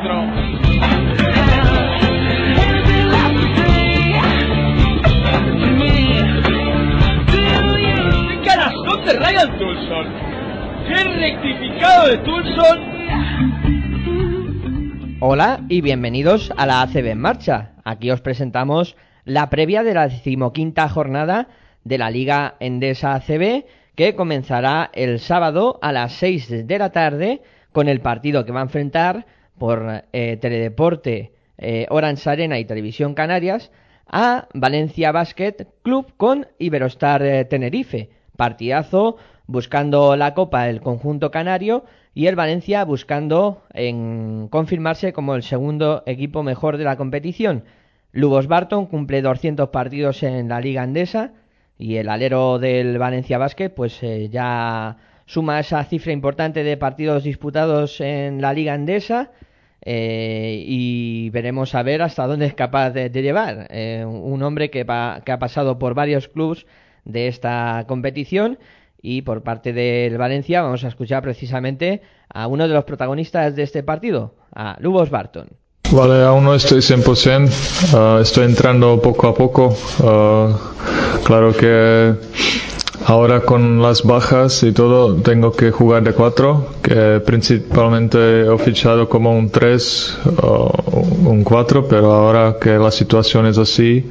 ¡Qué canastón de Ryan Tulson! ¡Qué rectificado de Tulson! Hola y bienvenidos a la ACB en marcha. Aquí os presentamos la previa de la decimoquinta jornada de la Liga Endesa ACB que comenzará el sábado a las 6 de la tarde con el partido que va a enfrentar por eh, Teledeporte, eh, Orange Arena y Televisión Canarias a Valencia Basket Club con Iberostar eh, Tenerife. Partidazo buscando la copa del conjunto canario y el Valencia buscando en confirmarse como el segundo equipo mejor de la competición. Lubos Barton cumple 200 partidos en la Liga Andesa y el alero del Valencia Basket pues eh, ya suma esa cifra importante de partidos disputados en la Liga Andesa eh, y veremos a ver hasta dónde es capaz de, llevar eh, un hombre que, pa- que ha pasado por varios clubes de esta competición y por parte del Valencia vamos a escuchar precisamente a uno de los protagonistas de este partido, a Lubos Barton. Vale, aún no estoy 100%, ah, estoy entrando poco a poco. ah, claro que ahora con las bajas y todo tengo que jugar de 4, que principalmente he fichado como un 3 o un 4, pero ahora que la situación es así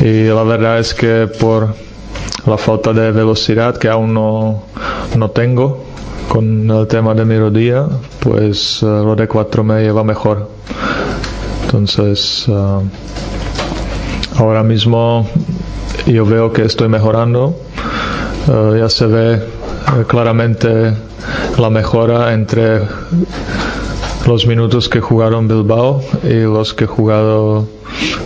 y la verdad es que por la falta de velocidad que aún no, no tengo con el tema de mi rodilla, pues eh, lo de 4 me lleva mejor. Entonces, ah, ahora mismo yo veo que estoy mejorando. Eh, ya se ve eh, claramente la mejora entre los minutos que jugaron Bilbao y los que jugado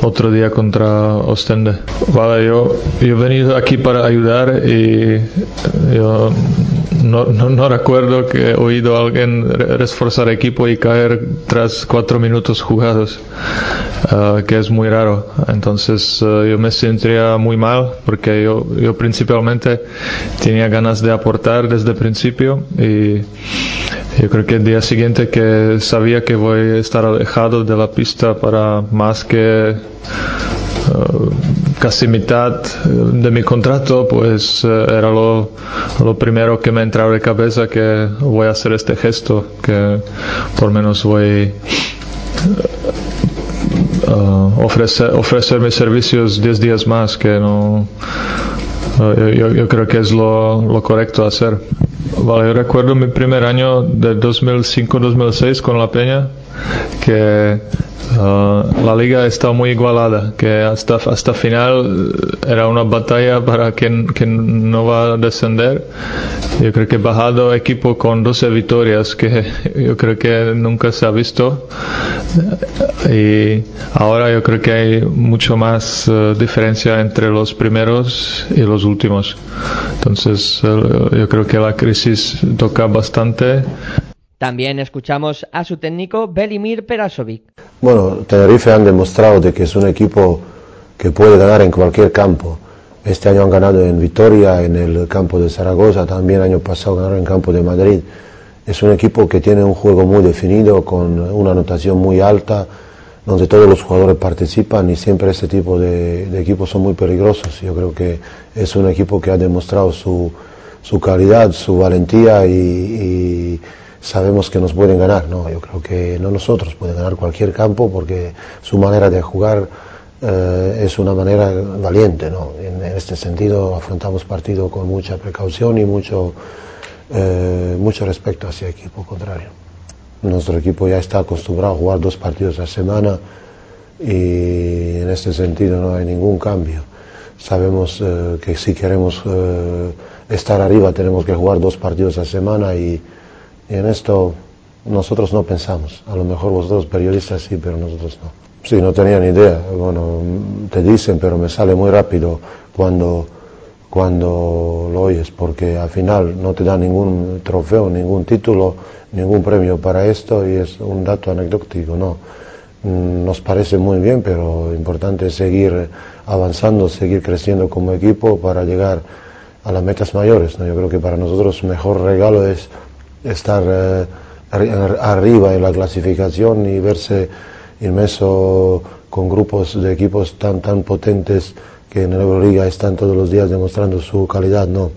otro día contra Ostende. Vale, yo, yo he venido aquí para ayudar y yo no, no, no recuerdo que he oído a alguien re- reforzar equipo y caer tras cuatro minutos jugados, ah, que es muy raro. Entonces eh, yo me sentiría muy mal porque yo, yo principalmente tenía ganas de aportar desde el principio y yo creo que el día siguiente que sabía que voy a estar alejado de la pista para más que eh, casi mitad eh, de mi contrato, pues eh, era lo, lo primero que me entraba de cabeza que voy a hacer este gesto, que por menos voy a ofrecer, ofrecer mis servicios 10 días más, que no... Uh, yo- yo creo que es lo, lo correcto hacer. Vale, yo recuerdo mi primer año de 2005-2006 con La Peña, que uh, la liga estaba muy igualada, que hasta, hasta final eh, era una batalla para quien, quien no va a descender. Yo creo que bajado equipo con 12 victorias, que yo creo que nunca se ha visto. Y ahora yo creo que hay mucho más eh, diferencia entre los primeros y los últimos. Entonces eh, yo creo que la crisis toca bastante. También escuchamos a su técnico Belimir Perasovic. Bueno, Tenerife han demostrado de que es un equipo que puede ganar en cualquier campo. Este año han ganado en Vitoria, en el campo de Zaragoza, también el año pasado ganaron en campo de Madrid. Es un equipo que tiene un juego muy definido, con una anotación muy alta, donde todos los jugadores participan y siempre este tipo de, equipos son muy peligrosos. Yo creo que es un equipo que ha demostrado su, calidad, su valentía y sabemos que nos pueden ganar. ¿no? Yo creo que no nosotros, pueden ganar cualquier campo porque su manera de jugar eh, es una manera valiente. ¿no? En, en este sentido afrontamos partido con mucha precaución y mucho, eh, mucho respeto hacia el equipo contrario. nuestro equipo ya está acostumbrado a jugar dos partidos a la semana y en este sentido no hay ningún cambio. Sabemos eh, que si queremos eh, estar arriba tenemos que jugar dos partidos a la semana y, y en esto nosotros no pensamos. A lo mejor vosotros periodistas sí, pero nosotros no. Sí, no tenía ni idea. Bueno, te dicen, pero me sale muy rápido cuando, cuando lo oyes, porque al final no te da ningún trofeo, ningún título, ningún premio para esto y es un dato anecdótico, ¿no? Mm, Nos parece muy bien, pero importante es seguir avanzando, seguir creciendo como equipo para llegar a las metas mayores. ¿no? Yo creo que para nosotros mejor regalo es estar eh, arri- arriba en la clasificación y verse inmerso con grupos de equipos tan tan potentes que en la Euroliga están todos los días demostrando su calidad, ¿no?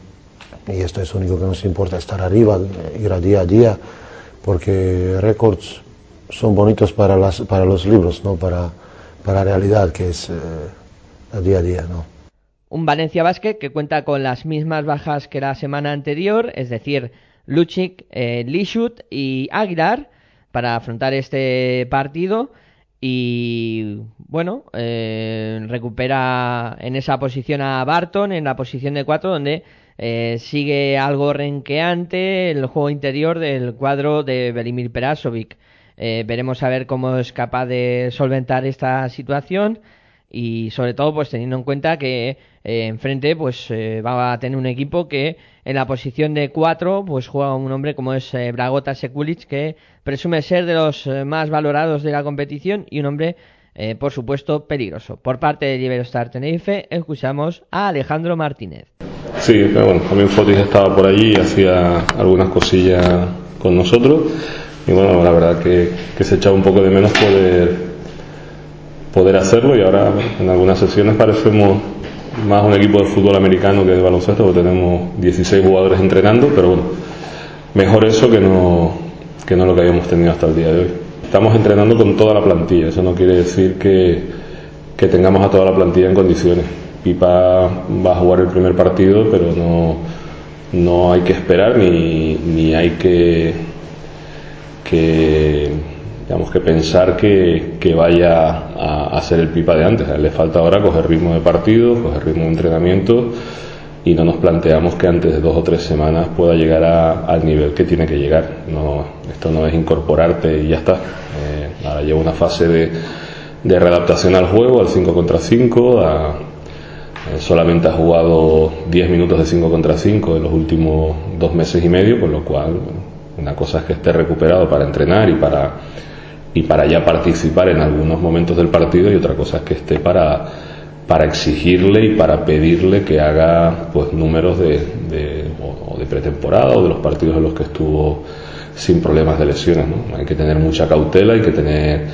Y esto es lo único que nos importa, estar arriba, ir a día a día, porque récords son bonitos para, las, para los libros, no para, para la realidad que es eh, a día a día, ¿no? Un Valencia Basket que cuenta con las mismas bajas que la semana anterior, es decir, Lucic, eh, Lishut y Aguilar para afrontar este partido y bueno, eh, recupera en esa posición a Barton en la posición de 4 donde eh, sigue algo renqueante el juego interior del cuadro de Velimir Perasovic. Eh, veremos a ver cómo es capaz de solventar esta situación y sobre todo pues teniendo en cuenta que eh, enfrente pues eh, va a tener un equipo que en la posición de 4 pues juega un hombre como es eh, Bragota Sekulic que presume ser de los eh, más valorados de la competición y un hombre eh, por supuesto peligroso. Por parte de Liberostar Tenerife escuchamos a Alejandro Martínez. Sí, bueno, también Fotis estaba por allí hacía algunas cosillas con nosotros. Y bueno, la verdad que se echaba un poco de menos poder poder hacerlo y ahora en algunas sesiones parecemos más un equipo de fútbol americano que de baloncesto, porque tenemos 16 jugadores entrenando, pero bueno, mejor eso que no, que no lo que habíamos tenido hasta el día de hoy. Estamos entrenando con toda la plantilla, eso no quiere decir que, que tengamos a toda la plantilla en condiciones. Pipa va a jugar el primer partido, pero no, no hay que esperar ni, ni hay que, que digamos que pensar que, que vaya a, a, ser el pipa de antes. A él le falta ahora coger ritmo de partido, coger ritmo de entrenamiento y no nos planteamos que antes de dos o tres semanas pueda llegar a, al nivel que tiene que llegar. No, esto no es incorporarte y ya está. Eh, ahora lleva una fase de, de readaptación al juego, al 5 contra 5, a, eh, solamente ha jugado 10 minutos de 5 contra 5 en los últimos dos meses y medio, con lo cual una cosa es que esté recuperado para entrenar y para y para ya participar en algunos momentos del partido y otra cosa es que esté para, para exigirle y para pedirle que haga pues números de, de, o de pretemporada o de los partidos en los que estuvo sin problemas de lesiones. ¿no? Hay que tener mucha cautela, hay que tener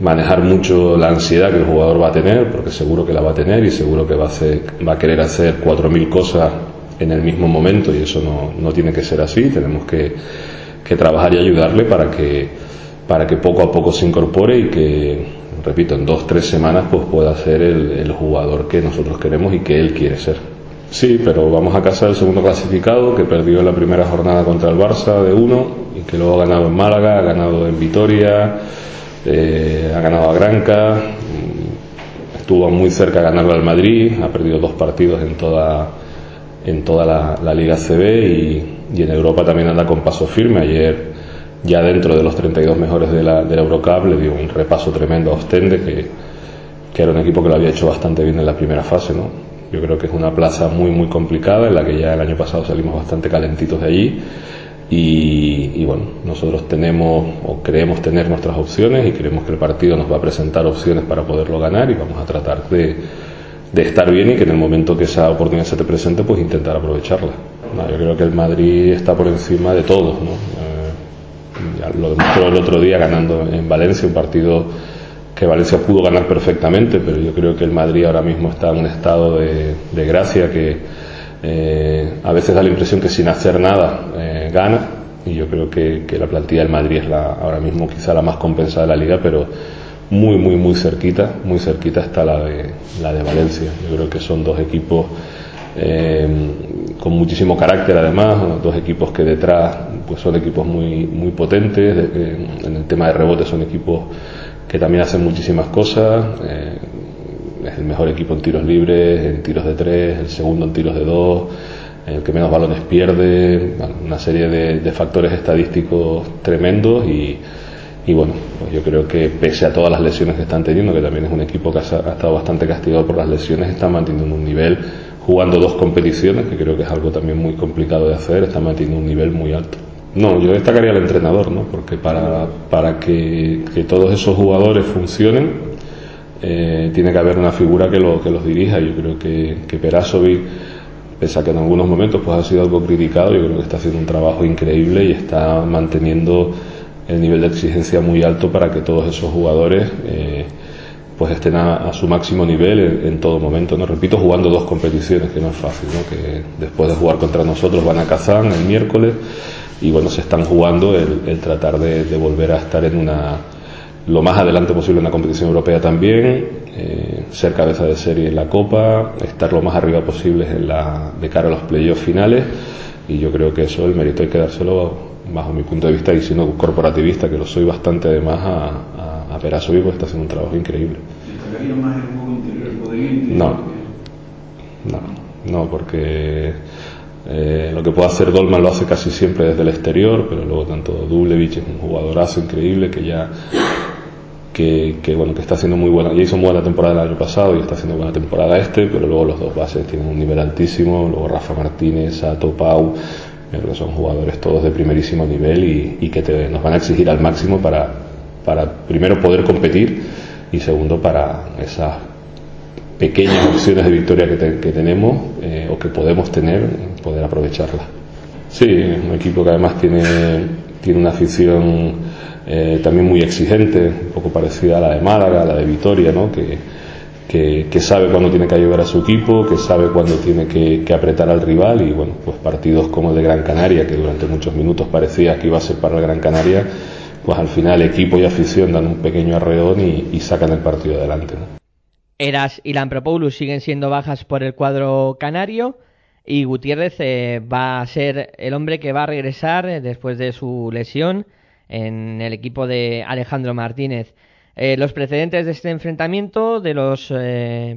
manejar mucho la ansiedad que el jugador va a tener, porque seguro que la va a tener y seguro que va a, hacer, va a querer hacer 4.000 cosas en el mismo momento y eso no, no tiene que ser así. Tenemos que, que trabajar y ayudarle para que para que poco a poco se incorpore y que, repito, en dos, tres semanas pues pueda ser el, jugador que nosotros queremos y que él quiere ser. Sí, pero vamos a casa del segundo clasificado que perdió la primera jornada contra el Barça de uno y que luego ha ganado en Málaga, ha ganado en Vitoria, eh, ha ganado a Granca, estuvo muy cerca de ganarlo al Madrid, ha perdido dos partidos en toda, en toda la, Liga CB y en Europa también anda con paso firme. Ayer ya dentro de los 32 mejores de la, de la Eurocup le dio un repaso tremendo a Ostende que, era un equipo que lo había hecho bastante bien en la primera fase ¿no? yo creo que es una plaza muy muy complicada en la que ya el año pasado salimos bastante calentitos de allí y, bueno nosotros tenemos o creemos tener nuestras opciones y creemos que el partido nos va a presentar opciones para poderlo ganar y vamos a tratar de, de estar bien y que en el momento que esa oportunidad se te presente pues intentar aprovecharla yo creo que el Madrid está por encima de todos ¿no? Lo demostró el otro día ganando en Valencia, un partido que Valencia pudo ganar perfectamente, pero yo creo que el Madrid ahora mismo está en un estado de, de gracia que eh, a veces da la impresión que sin hacer nada eh, gana, y yo creo que, que, la plantilla del Madrid es la, ahora mismo quizá la más compensada de la liga, pero muy, muy, muy cerquita, muy cerquita está la de, la de Valencia. Yo creo que son dos equipos eh, con muchísimo carácter además, dos equipos que detrás pues son equipos muy, muy potentes, en el tema de rebote son equipos que también hacen muchísimas cosas, es el mejor equipo en tiros libres, en tiros de tres, el segundo en tiros de dos, el que menos balones pierde, una serie de, factores estadísticos tremendos y, bueno, pues yo creo que pese a todas las lesiones que están teniendo, que también es un equipo que ha, estado bastante castigado por las lesiones, está manteniendo un nivel, jugando dos competiciones, que creo que es algo también muy complicado de hacer, está manteniendo un nivel muy alto. No, yo destacaría al entrenador, ¿no? porque para, para que, que todos esos jugadores funcionen, eh, tiene que haber una figura que, lo, que los dirija. Yo creo que, que Perasovic, pese a que en algunos momentos pues, ha sido algo criticado, yo creo que está haciendo un trabajo increíble y está manteniendo el nivel de exigencia muy alto para que todos esos jugadores eh, pues estén a, su máximo nivel en, todo momento. No repito, jugando dos competiciones, que no es fácil, ¿no? que después de jugar contra nosotros van a Kazán el miércoles y bueno, se están jugando el, tratar de volver a estar en una lo más adelante posible en la competición europea también, eh, ser cabeza de serie en la Copa, estar lo más arriba posible en la, de cara a los playoffs finales y yo creo que eso el mérito hay que dárselo bajo mi punto de vista y siendo corporativista que lo soy bastante además a, a, a Perasovic porque está haciendo un trabajo increíble. más el juego interior, No, no, no porque eh, lo que puede hacer Dolman lo hace casi siempre desde el exterior, pero luego tanto Dublevich es un jugadorazo increíble que ya que, bueno, que está haciendo muy buena, ya hizo muy buena temporada el año pasado y está haciendo buena temporada este, pero luego los dos bases tienen un nivel altísimo, luego Rafa Martínez, Sato Pau, que son jugadores todos de primerísimo nivel y, que nos van a exigir al máximo para, para primero poder competir y segundo para esas pequeñas opciones de victoria que, tenemos eh, o que podemos tener, poder aprovecharlas. Sí, un equipo que además tiene, tiene una afición eh, también muy exigente, un poco parecida a la de Málaga, a la de Vitoria, ¿no? que, que, sabe cuándo tiene que ayudar a su equipo, que sabe cuándo tiene que, apretar al rival y bueno, pues partidos como el de Gran Canaria, que durante muchos minutos parecía que iba a ser para el Gran Canaria, pues al final equipo y afición dan un pequeño arreón y, sacan el partido adelante. Eras y Lampropoulos siguen siendo bajas por el cuadro canario y Gutiérrez eh, va a ser el hombre que va a regresar eh, después de su lesión en el equipo de Alejandro Martínez. Eh, los precedentes de este enfrentamiento, de los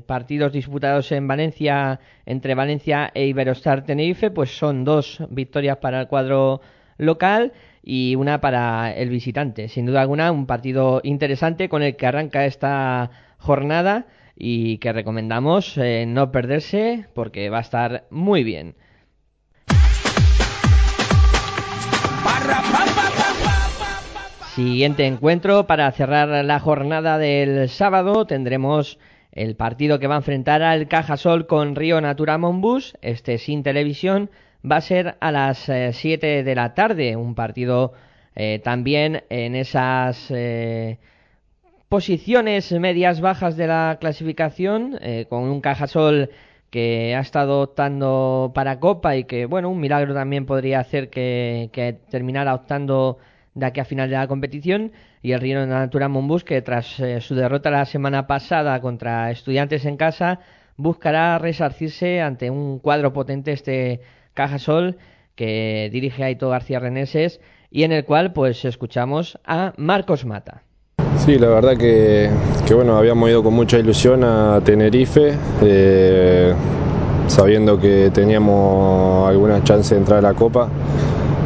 partidos disputados en Valencia, entre Valencia e Iberostar Tenerife, pues son dos victorias para el cuadro local y una para el visitante. Sin duda alguna, un partido interesante con el que arranca esta jornada y que recomendamos eh, no perderse porque va a estar muy bien. Siguiente encuentro para cerrar la jornada del sábado tendremos el partido que va a enfrentar al Cajasol con Río Natura Monbus, este sin televisión, va a ser a las 7 eh, de la tarde, un partido eh, también en esas eh, posiciones medias bajas de la clasificación, con un Cajasol que ha estado optando para Copa y que, bueno, un milagro también podría hacer que, que terminara optando de aquí a final de la competición. Y el Río Natura Monbus que tras eh, su derrota la semana pasada contra estudiantes en casa buscará resarcirse ante un cuadro potente este Cajasol que dirige Aito García Reneses y en el cual pues escuchamos a Marcos Mata. Sí, la verdad que, bueno, habíamos ido con mucha ilusión a Tenerife, eh, sabiendo que teníamos alguna chance de entrar a la Copa.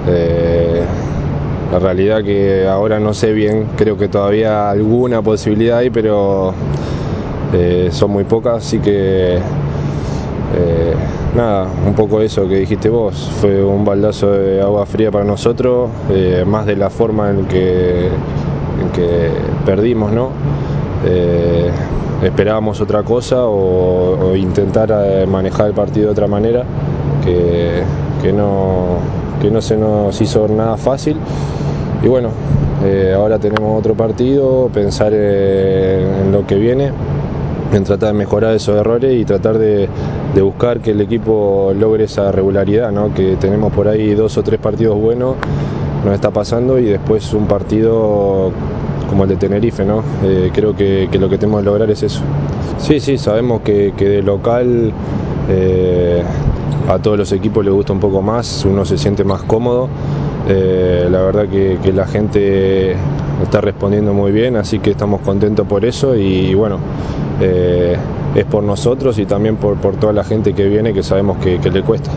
Eh, la realidad que ahora no sé bien, creo que todavía alguna posibilidad hay, pero eh, son muy pocas, así que eh, nada, un poco eso que dijiste vos, fue un baldazo de agua fría para nosotros, eh, más de la forma en que, en que perdimos, ¿no? esperábamos otra cosa o, intentar manejar el partido de otra manera, que, que no que no se nos hizo nada fácil. Y bueno, eh, ahora tenemos otro partido, pensar en lo que viene, en tratar de mejorar esos errores y tratar de, buscar que el equipo logre esa regularidad, ¿no? que tenemos por ahí dos o tres partidos buenos, nos está pasando y después un partido como el de Tenerife, ¿no? Eh, creo que, lo que tenemos que lograr es eso. Sí, sí, sabemos que, de local eh, a todos los equipos les gusta un poco más, uno se siente más cómodo. Eh, la verdad que, que, la gente está respondiendo muy bien, así que estamos contentos por eso y, bueno, es por nosotros y también por, por, toda la gente que viene que sabemos que, que le cuesta.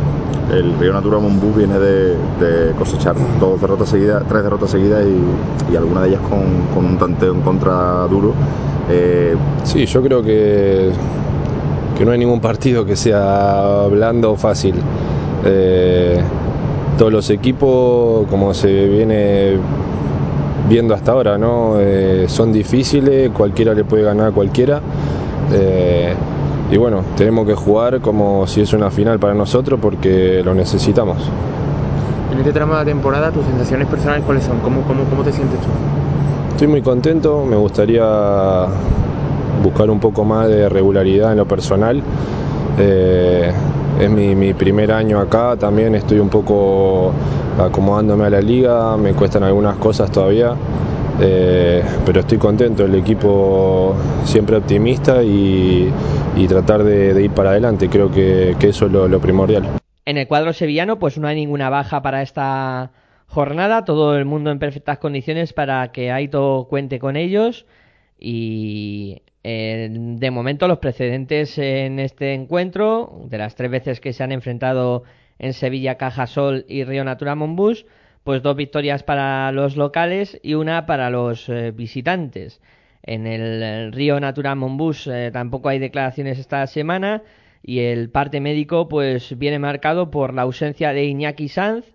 El Río Natura Mombú viene de, de, cosechar dos derrotas seguidas, tres derrotas seguidas y, y alguna de ellas con, con, un tanteo en contra duro. Eh... Sí, yo creo que, que no hay ningún partido que sea blando o fácil. Eh, todos los equipos, como se viene viendo hasta ahora, ¿no? Eh, son difíciles, cualquiera le puede ganar a cualquiera. Eh, y bueno, tenemos que jugar como si es una final para nosotros porque lo necesitamos. En este tramo de la temporada, tus sensaciones personales cuáles son? ¿Cómo, cómo, cómo te sientes tú? Estoy muy contento, me gustaría buscar un poco más de regularidad en lo personal. Eh, es mi, mi, primer año acá, también estoy un poco acomodándome a la liga, me cuestan algunas cosas todavía, eh, pero estoy contento, el equipo siempre optimista y, tratar de, ir para adelante, creo que, eso es lo, lo, primordial. En el cuadro sevillano pues no hay ninguna baja para esta jornada, todo el mundo en perfectas condiciones para que Aito cuente con ellos. Y eh, de momento los precedentes en este encuentro, de las tres veces que se han enfrentado en Sevilla, Cajasol y Río Natura Monbus, pues dos victorias para los locales y una para los eh, visitantes. En el, Río Natura Monbus eh, tampoco hay declaraciones esta semana y el parte médico pues viene marcado por la ausencia de Iñaki Sanz,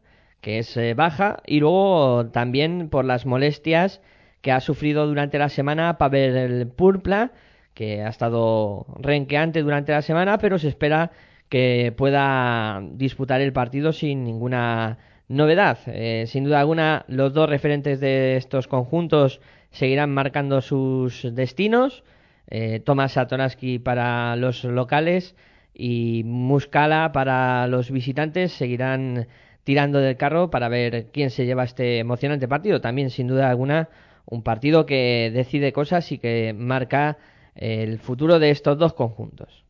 que es eh, baja, y luego también por las molestias que ha sufrido durante la semana Pavel Purpla, que ha estado renqueante durante la semana, pero se espera que pueda disputar el partido sin ninguna novedad. Eh, sin duda alguna, los dos referentes de estos conjuntos seguirán marcando sus destinos. Eh, Tomás Satoraski para los locales y Muscala para los visitantes seguirán tirando del carro para ver quién se lleva este emocionante partido. También, sin duda alguna, un partido que decide cosas y que marca el futuro de estos dos conjuntos.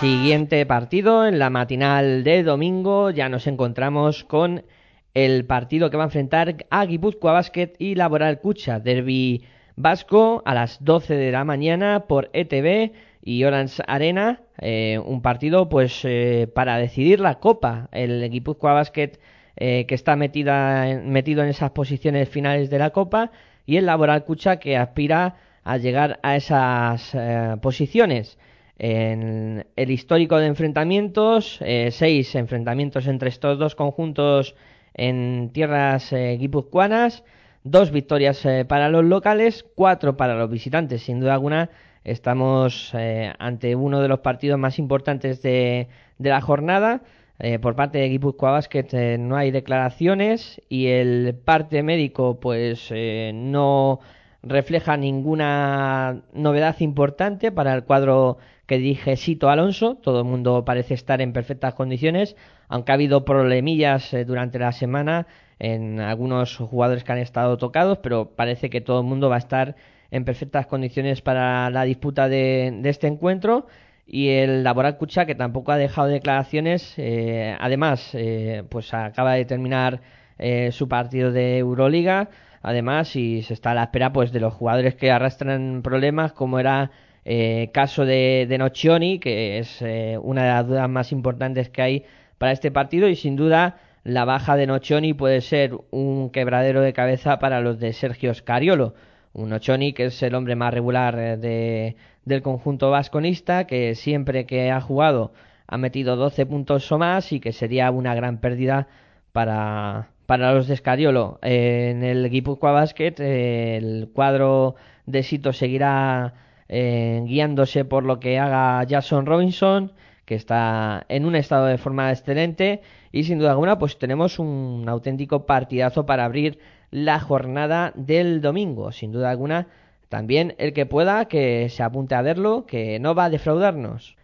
Siguiente partido en la matinal de domingo ya nos encontramos con el partido que va a enfrentar a Guipúzcoa Basket y Laboral Cucha, derby vasco a las 12 de la mañana por ETV y Orange Arena, eh, un partido pues eh, para decidir la Copa. El Guipúzcoa Basket eh, que está metida metido en esas posiciones finales de la Copa y el Laboral Cucha que aspira a llegar a esas eh, posiciones. En el histórico de enfrentamientos, eh, seis enfrentamientos entre estos dos conjuntos en tierras guipuzcoanas, dos victorias para los locales, cuatro para los visitantes, sin duda alguna estamos eh, ante uno de los partidos más importantes de, de la jornada. Eh, por parte de Guipúzcoa Basket eh, no hay declaraciones y el parte médico pues no refleja ninguna novedad importante para el cuadro que dirige Sito Alonso. Todo el mundo parece estar en perfectas condiciones, aunque ha habido problemillas durante la semana en algunos jugadores que han estado tocados, pero parece que todo el mundo va a estar en perfectas condiciones para la disputa de, de este encuentro y el Laboral Cucha que tampoco ha dejado declaraciones eh, además eh, pues acaba de terminar eh, su partido de Euroliga además y se está a la espera pues de los jugadores que arrastran problemas como era eh, caso de, de Nocioni que es eh, una de las dudas más importantes que hay para este partido y sin duda la baja de Nocioni puede ser un quebradero de cabeza para los de Sergio Scariolo un Ochoni que es el hombre más regular de, del conjunto vasconista, que siempre que ha jugado ha metido 12 puntos o más y que sería una gran pérdida para, para los de Escariolo. en el Guipúzcoa Basket eh, el cuadro de Sito seguirá eh, guiándose por lo que haga Jason Robinson, que está en un estado de forma excelente y sin duda alguna pues tenemos un auténtico partidazo para abrir la jornada del domingo. Sin duda alguna, también el que pueda que se apunte a verlo, que no va a defraudarnos.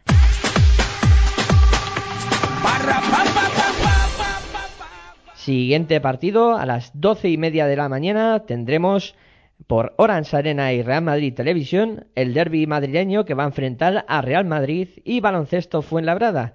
Siguiente partido, a las doce y media de la mañana tendremos por Orange Arena y Real Madrid Televisión, el derby madrileño que va a enfrentar a Real Madrid y Baloncesto Fuenlabrada,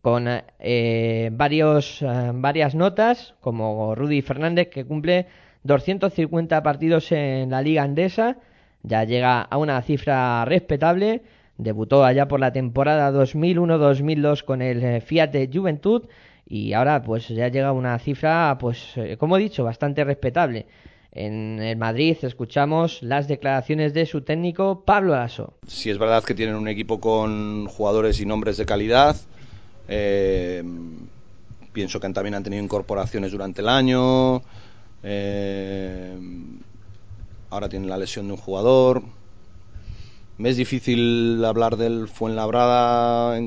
con eh, varios, eh, varias notas, como Rudy Fernández, que cumple 250 partidos en la Liga Andesa, ya llega a una cifra respetable, debutó allá por la temporada 2001-2002 con el eh, Fiat de Juventud y ahora pues ya llega a una cifra, pues como he dicho, bastante respetable. En el Madrid escuchamos las declaraciones de su técnico Pablo Aso. Si es verdad que tienen un equipo con jugadores y nombres de calidad. Eh, pienso que también han tenido incorporaciones durante el año. Eh, ahora tienen la lesión de un jugador. Me es difícil hablar del Fuenlabrada,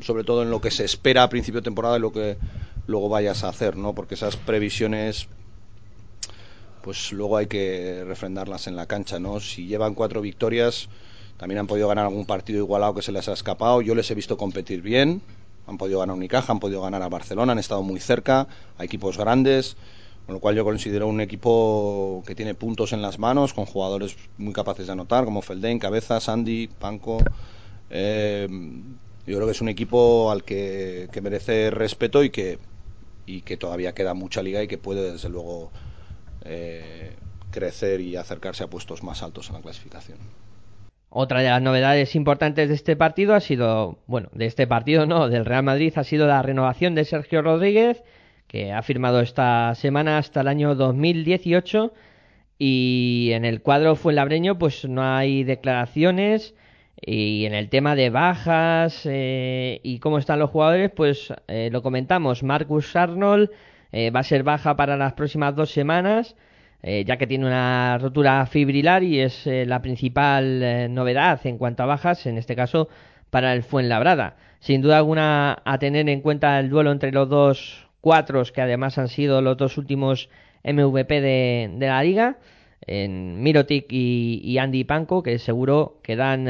sobre todo en lo que se espera a principio de temporada y lo que luego vayas a hacer, ¿no? Porque esas previsiones pues luego hay que refrendarlas en la cancha, ¿no? Si llevan cuatro victorias, también han podido ganar algún partido igualado que se les ha escapado. Yo les he visto competir bien, han podido ganar Unicaja, han podido ganar a Barcelona, han estado muy cerca, a equipos grandes, con lo cual yo considero un equipo que tiene puntos en las manos, con jugadores muy capaces de anotar, como Felden, Cabeza, Sandy, Panco. Eh, yo creo que es un equipo al que, que merece respeto y que, y que todavía queda mucha liga y que puede, desde luego, eh, crecer y acercarse a puestos más altos en la clasificación. Otra de las novedades importantes de este partido ha sido, bueno, de este partido no, del Real Madrid ha sido la renovación de Sergio Rodríguez, que ha firmado esta semana hasta el año 2018 y en el cuadro Fuenlabreño pues no hay declaraciones y en el tema de bajas eh, y cómo están los jugadores pues eh, lo comentamos, Marcus Arnold eh, va a ser baja para las próximas dos semanas, eh, ya que tiene una rotura fibrilar y es eh, la principal novedad en cuanto a bajas, en este caso para el Fuenlabrada. Sin duda alguna a tener en cuenta el duelo entre los dos cuatros, que además han sido los dos últimos MVP de, la liga, en Mirotic y, Andy Panko, que seguro que dan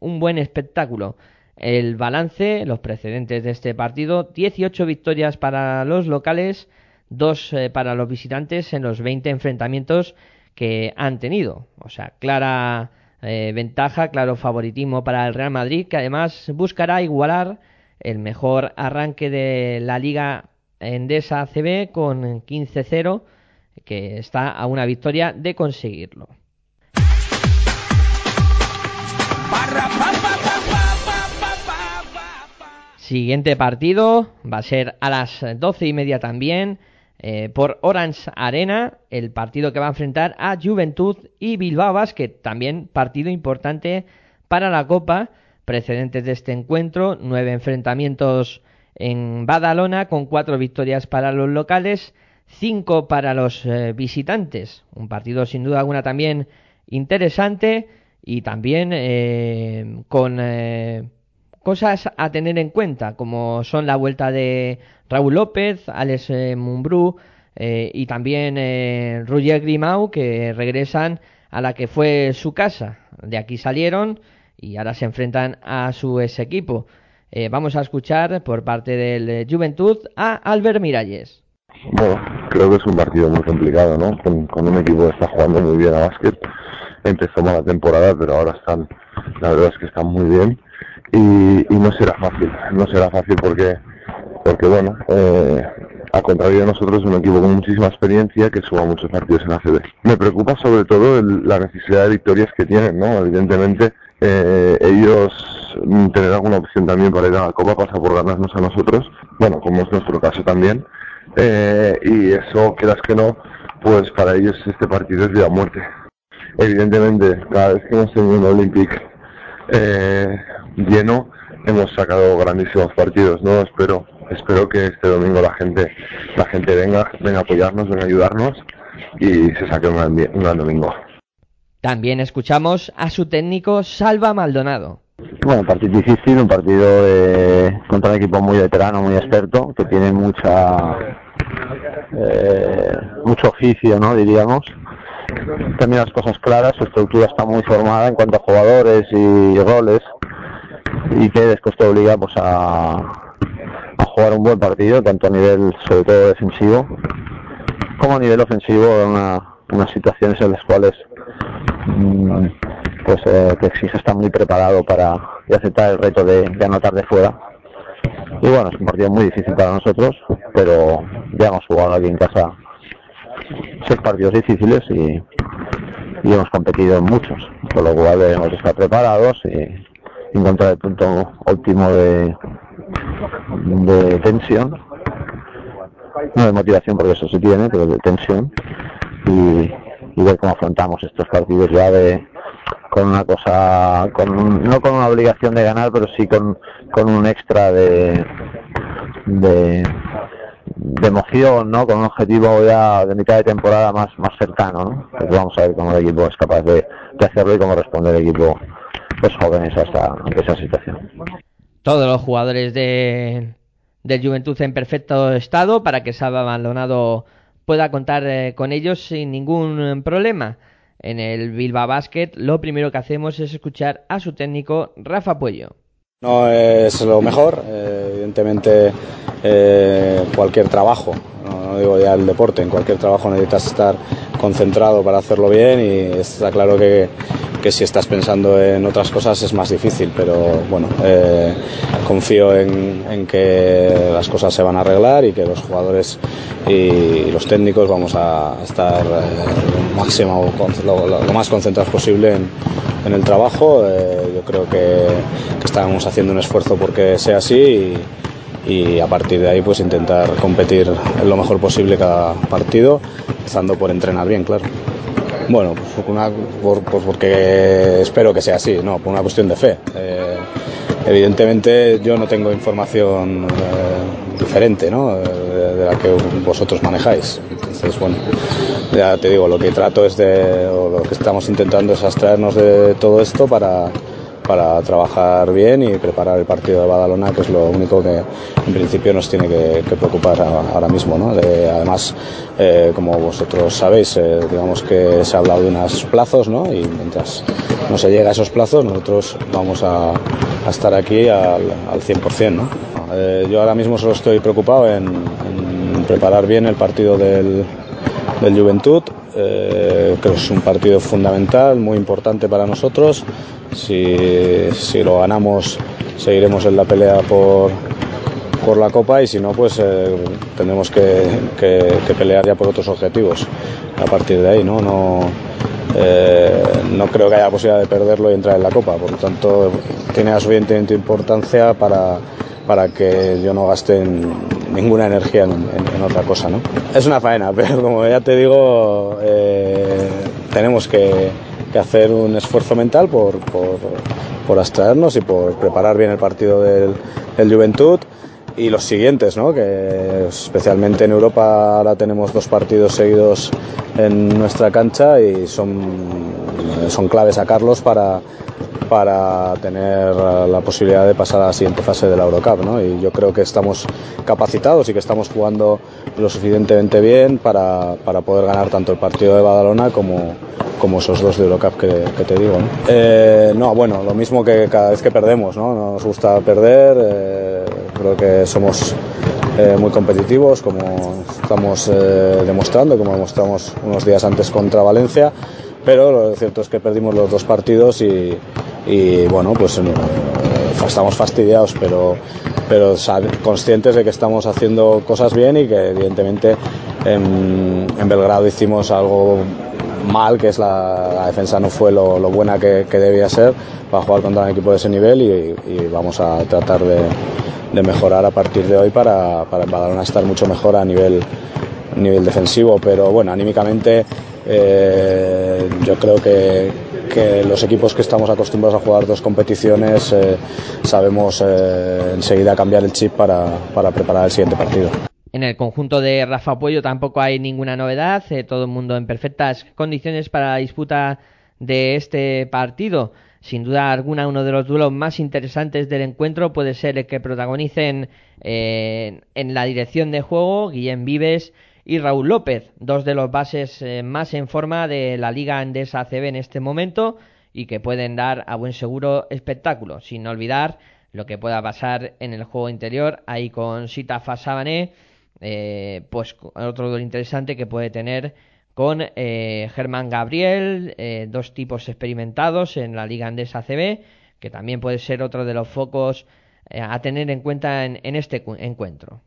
un buen espectáculo. El balance, los precedentes de este partido, 18 victorias para los locales, dos eh, para los visitantes en los 20 enfrentamientos que han tenido. O sea, clara eh, ventaja, claro favoritismo para el Real Madrid, que además buscará igualar el mejor arranque de la Liga Endesa ACB con 15-0, que está a una victoria de conseguirlo. Siguiente partido va a ser a las doce y media también eh, por Orange Arena, el partido que va a enfrentar a Juventud y Bilbao Basket, también partido importante para la Copa, precedentes de este encuentro, nueve enfrentamientos en Badalona con cuatro victorias para los locales, cinco para los eh, visitantes, un partido sin duda alguna también interesante. Y también eh, con cosas a tener en cuenta, como son la vuelta de Raúl López, Alex eh, Mumbrú eh, y también eh, Roger Grimau, que regresan a la que fue su casa. De aquí salieron y ahora se enfrentan a su ex equipo. vamos a escuchar por parte del Juventud a Albert Miralles. Bueno, creo que es un partido muy complicado, ¿no? Con, un equipo que está jugando muy bien a básquet. Empezó mala temporada, pero ahora están, la verdad es que están muy bien y, no será fácil, no será fácil porque, porque bueno, eh, a contrario de nosotros es un equipo con muchísima experiencia que suba muchos partidos en ACB. Me preocupa sobre todo la necesidad de victorias que tienen, ¿no? Evidentemente eh, ellos mm, tener alguna opción también para ir a la Copa pasa por ganarnos a nosotros, bueno, como es nuestro caso también, eh, y eso, quieras que no, pues para ellos este partido es vida o muerte. Evidentemente, cada vez que hemos tenido un Olympic eh, lleno hemos sacado grandísimos partidos, ¿no? Espero, espero que este domingo la gente, la gente venga, venga a apoyarnos, venga a ayudarnos y se saque un gran, domingo. También escuchamos a su técnico Salva Maldonado. Bueno, un partido difícil, un partido de, contra un equipo muy veterano, muy experto, que tiene mucha eh, mucho oficio, ¿no? Diríamos. También las cosas claras, su estructura está muy formada en cuanto a jugadores y roles y que después te obliga pues a, a jugar un buen partido, tanto a nivel sobre todo defensivo como a nivel ofensivo en unas situaciones en las cuales mm, pues eh, que exige estar muy preparado para y aceptar el reto de, anotar de fuera. Y bueno, es un partido muy difícil para nosotros, pero ya hemos jugado aquí en casa seis partidos difíciles y, y hemos competido en muchos, con lo cual debemos estar preparados y encontrar el punto óptimo de, de tensión, no de motivación porque eso sí tiene, pero de tensión y, y ver cómo afrontamos estos partidos ya de con una cosa, con no con una obligación de ganar, pero sí con, con un extra de, de, de emoción, ¿no? Con un objetivo ya de mitad de temporada más, más cercano, ¿no? Pues vamos a ver cómo el equipo es capaz de, de hacerlo y cómo responde el equipo, los jóvenes esa situación. Todos los jugadores de, del Juventud en perfecto estado para que Salva Maldonado pueda contar eh, con ellos sin ningún problema. En el Bilbao Basket lo primero que hacemos es escuchar a su técnico Rafa Puello. No es lo mejor, eh, evidentemente eh, cualquier trabajo, no, digo ya el deporte, en cualquier trabajo necesitas estar concentrado para hacerlo bien y está claro que, que si estás pensando en otras cosas es más difícil, pero bueno, eh, confío en, en que las cosas se van a arreglar y que los jugadores y los técnicos vamos a estar eh, máximo, lo- lo más concentrados posible en, en el trabajo. Eh, yo creo que, que estamos haciendo un esfuerzo porque sea así y, a partir de ahí pues intentar competir lo mejor posible cada partido, empezando por entrenar bien, claro. Bueno, pues, una- por- pues porque espero que sea así, no, por una cuestión de fe. Eh, evidentemente yo no tengo información eh, diferente, ¿no? Eh, de, de la que vosotros manejáis. Entonces, bueno, ya te digo, lo que trato es de, o lo que estamos intentando es abstraernos de todo esto para, para trabajar bien y preparar el partido de Badalona, que es lo único que en principio nos tiene que, preocupar ahora mismo. además, eh, como vosotros sabéis, eh, digamos que se ha hablado de unos plazos ¿no? y mientras no se llega a esos plazos, nosotros vamos a, estar aquí al, al 100%. ¿no? Eh, yo ahora mismo solo estoy preocupado en, preparar bien el partido del Juventud. Eh, creo que es un partido fundamental, muy importante para nosotros. Si, si lo ganamos, seguiremos en la pelea por, por la Copa y si no, pues eh, tendremos que, que- pelear ya por otros objetivos a partir de ahí. No, eh, no creo que haya posibilidad de perderlo y entrar en la Copa. Por lo tanto, tiene la suficiente importancia para, para que yo no gaste en- ninguna energía en, otra cosa. ¿no? Es una faena, pero como ya te digo, eh, tenemos que, que hacer un esfuerzo mental por, por, por abstraernos y por preparar bien el partido del, del Juventud y los siguientes, ¿no? que especialmente en Europa ahora tenemos dos partidos seguidos en nuestra cancha y son, son clave sacarlos para, para tener la posibilidad de pasar a la siguiente fase de la Eurocup. ¿no? Y yo creo que estamos capacitados y que estamos jugando lo suficientemente bien para, para poder ganar tanto el partido de Badalona como, como esos dos de Eurocup que, que te digo. ¿no? Eh, no, bueno, lo mismo que cada vez que perdemos, ¿no? Nos gusta perder, eh, creo que somos eh, muy competitivos, como estamos eh, demostrando, como demostramos unos días antes contra Valencia, pero lo cierto es que perdimos los dos partidos y, bueno, pues eh, estamos fastidiados, pero, pero conscientes de que estamos haciendo cosas bien y que evidentemente en, Belgrado hicimos algo mal, que es la, defensa no fue lo, buena que, debía ser para jugar contra un equipo de ese nivel y, vamos a tratar de, mejorar a partir de hoy para, para Badalona estar mucho mejor a nivel, nivel defensivo, pero bueno, anímicamente eh, yo creo que, que los equipos que estamos acostumbrados a jugar dos competiciones eh, sabemos eh, enseguida cambiar el chip para, para preparar el siguiente partido. En el conjunto de Rafa Puello tampoco hay ninguna novedad, eh, todo el mundo en perfectas condiciones para la disputa de este partido. Sin duda alguna, uno de los duelos más interesantes del encuentro puede ser el que protagonicen en la dirección de juego Guillem Vives y Raúl López, dos de los bases eh, más en forma de la Liga Andesa ACB en este momento y que pueden dar a buen seguro espectáculo, sin olvidar lo que pueda pasar en el juego interior ahí con Sita Fasabané, eh, pues otro duelo interesante que puede tener con eh, Germán Gabriel, eh, dos tipos experimentados en la Liga Andesa CB, que también puede ser otro de los focos eh, a tener en cuenta en, en este cu- encuentro.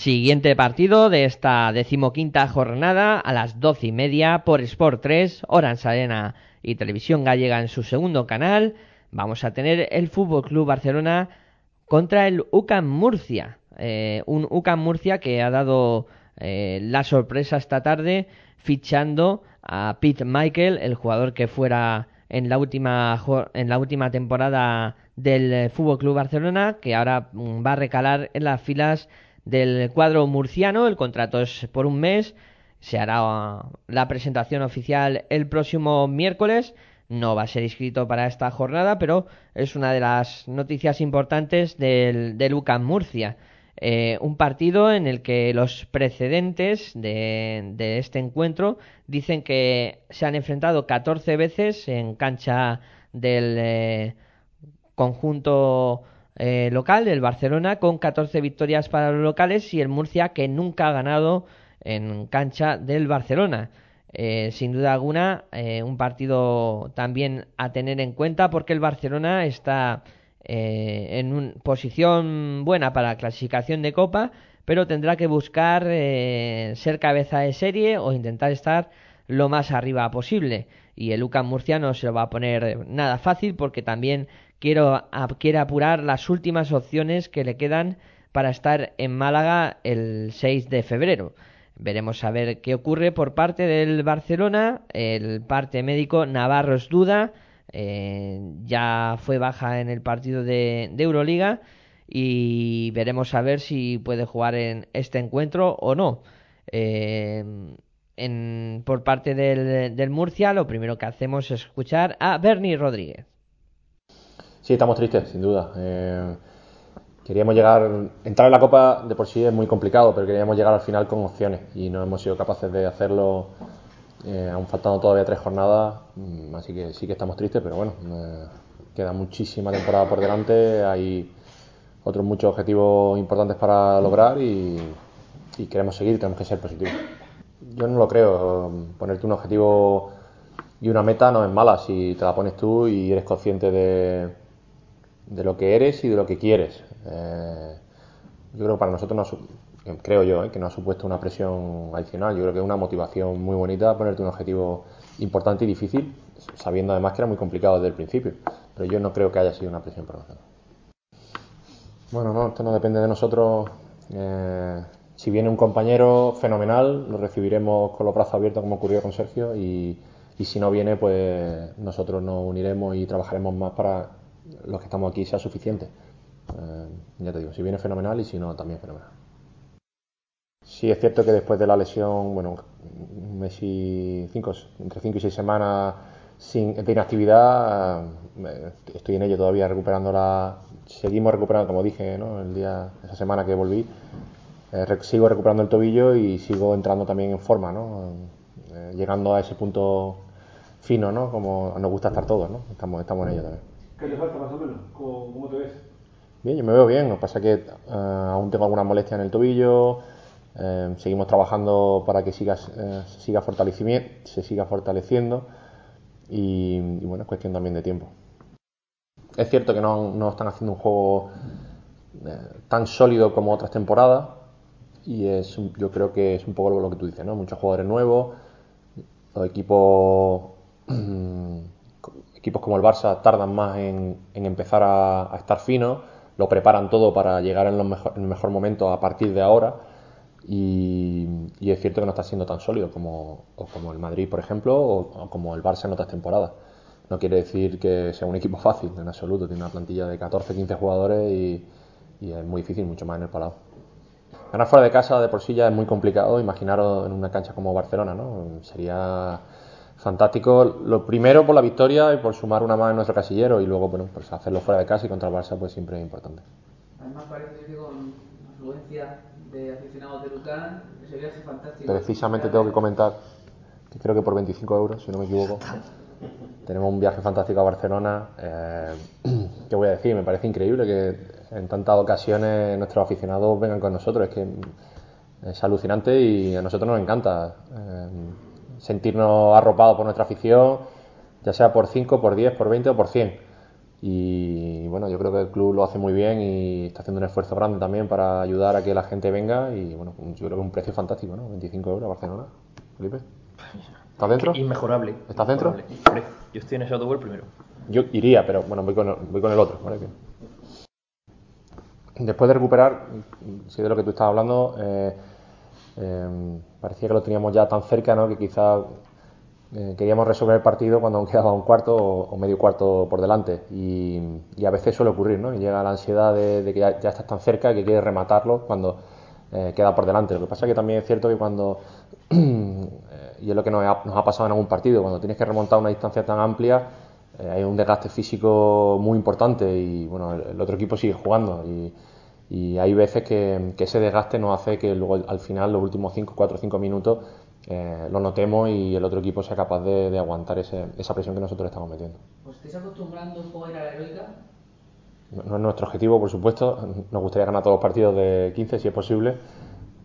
Siguiente partido de esta decimoquinta jornada a las doce y media por Sport 3, Orange Arena y Televisión Gallega en su segundo canal. Vamos a tener el Fútbol Club Barcelona contra el UCAM Murcia. Eh, un UCAM Murcia que ha dado eh, la sorpresa esta tarde fichando a Pete Michael, el jugador que fuera en la última en la última temporada del eh, Fútbol Club Barcelona, que ahora mm, va a recalar en las filas del cuadro murciano. El contrato es por un mes. Se hará la presentación oficial el próximo miércoles. No va a ser inscrito para esta jornada, pero es una de las noticias importantes del, del UCAM Murcia. Eh, un partido en el que los precedentes de, de este encuentro dicen que se han enfrentado 14 veces en cancha del eh, conjunto eh, local, el Barcelona, con 14 victorias para los locales y el Murcia que nunca ha ganado en cancha del Barcelona. Eh, sin duda alguna, eh, un partido también a tener en cuenta porque el Barcelona está en una posición buena para la clasificación de Copa, pero tendrá que buscar ser cabeza de serie o intentar estar lo más arriba posible. Y el UCAM Murcia no se lo va a poner nada fácil porque también quiero, apurar las últimas opciones que le quedan para estar en Málaga el 6 de febrero. Veremos a ver qué ocurre por parte del Barcelona. El parte médico Navarro es duda. eh, ya fue baja en el partido de, de Euroliga. Y veremos a ver si puede jugar en este encuentro o no. Eh, en, por parte del, del Murcia, lo primero que hacemos es escuchar a Bernie Rodríguez. Sí, estamos tristes, sin duda. Eh, queríamos llegar, entrar en la Copa de por sí es muy complicado, pero queríamos llegar al final con opciones y no hemos sido capaces de hacerlo, eh, aún faltando todavía tres jornadas, mm, así que sí que estamos tristes, pero bueno, eh, queda muchísima temporada por delante, hay otros muchos objetivos importantes para lograr y, y queremos seguir, tenemos que ser positivos. Yo no lo creo, ponerte un objetivo y una meta no es mala si te la pones tú y eres consciente de, de lo que eres y de lo que quieres. Eh, yo creo que para nosotros, no ha eh, creo yo, eh, que no ha supuesto una presión adicional. Yo creo que es una motivación muy bonita ponerte un objetivo importante y difícil, sabiendo además que era muy complicado desde el principio. Pero yo no creo que haya sido una presión para nosotros. Bueno, no, esto no depende de nosotros. Eh, si viene un compañero, fenomenal, lo recibiremos con los brazos abiertos como ocurrió con Sergio y, y si no viene, pues nosotros nos uniremos y trabajaremos más para los que estamos aquí sea suficiente. Eh, ya te digo, si viene fenomenal y si no, también fenomenal. Sí, es cierto que después de la lesión, bueno, un mes y cinco, entre 5 y 6 semanas sin, de inactividad, eh, estoy en ello todavía recuperando la. Seguimos recuperando, como dije, ¿no? El día, esa semana que volví, eh, sigo recuperando el tobillo y sigo entrando también en forma, ¿no? Llegando a ese punto fino, ¿no? Como nos gusta estar todos, ¿no? Estamos, estamos en ello también. ¿Qué te falta más o menos? ¿Cómo, te ves? Bien, yo me veo bien, lo que pasa es que eh, aún tengo alguna molestia en el tobillo, eh, seguimos trabajando para que siga, eh, se, siga se siga fortaleciendo y, y bueno, es cuestión también de tiempo. Es cierto que no, no están haciendo un juego eh, tan sólido como otras temporadas y es yo creo que es un poco lo que tú dices, ¿no? Muchos jugadores nuevos, los equipos equipos como el Barça tardan más en, empezar a, estar finos, lo preparan todo para llegar en, los mejor, en el mejor momento a partir de ahora y, es cierto que no está siendo tan sólido como, el Madrid, por ejemplo, o, como el Barça en otras temporadas. No quiere decir que sea un equipo fácil, en absoluto. Tiene una plantilla de 14, 15 jugadores y, y es muy difícil, mucho más en el Palau. Ganar fuera de casa de por sí ya es muy complicado, imaginaros en una cancha como Barcelona, ¿no? Sería fantástico, lo primero por la victoria y por sumar una más en nuestro casillero y luego, bueno, pues hacerlo fuera de casa y contra el Barça pues siempre es importante. Además parece ser que con afluencia de aficionados de Lucán, ese viaje fantástico. Precisamente tengo que comentar que creo que por 25 euros, si no me equivoco, tenemos un viaje fantástico a Barcelona. Eh, ¿Qué voy a decir? Me parece increíble que en tantas ocasiones nuestros aficionados vengan con nosotros. Es que es alucinante y a nosotros nos encanta eh, sentirnos arropados por nuestra afición, ya sea por 5, por 10, por 20 o por 100. Y bueno, yo creo que el club lo hace muy bien y está haciendo un esfuerzo grande también para ayudar a que la gente venga. Y bueno, yo creo que es un precio fantástico, ¿no? 25 euros a Barcelona. Felipe. ¿Estás dentro? Inmejorable. ¿Estás dentro? Inmejorable. Yo estoy en ese autobús primero. Yo iría, pero bueno, voy con el, voy con el otro. ¿vale? Después de recuperar, si de lo que tú estabas hablando, eh, eh, parecía que lo teníamos ya tan cerca, ¿no? Que quizás eh, queríamos resolver el partido cuando aún quedaba un cuarto o, o medio cuarto por delante. Y, y, a veces suele ocurrir, ¿no? Y llega la ansiedad de, de que ya, ya, estás tan cerca que quieres rematarlo cuando eh, queda por delante. Lo que pasa es que también es cierto que cuando, y es lo que nos ha, nos ha, pasado en algún partido, cuando tienes que remontar una distancia tan amplia, eh, hay un desgaste físico muy importante y bueno, el, el otro equipo sigue jugando. Y, y hay veces que, que, ese desgaste nos hace que luego al final, los últimos 5, 4, 5 minutos, eh, lo notemos y el otro equipo sea capaz de, de aguantar ese, esa presión que nosotros estamos metiendo. ¿Os estáis acostumbrando un poco a ir a la heroica? No, no, es nuestro objetivo, por supuesto. Nos gustaría ganar todos los partidos de 15 si es posible.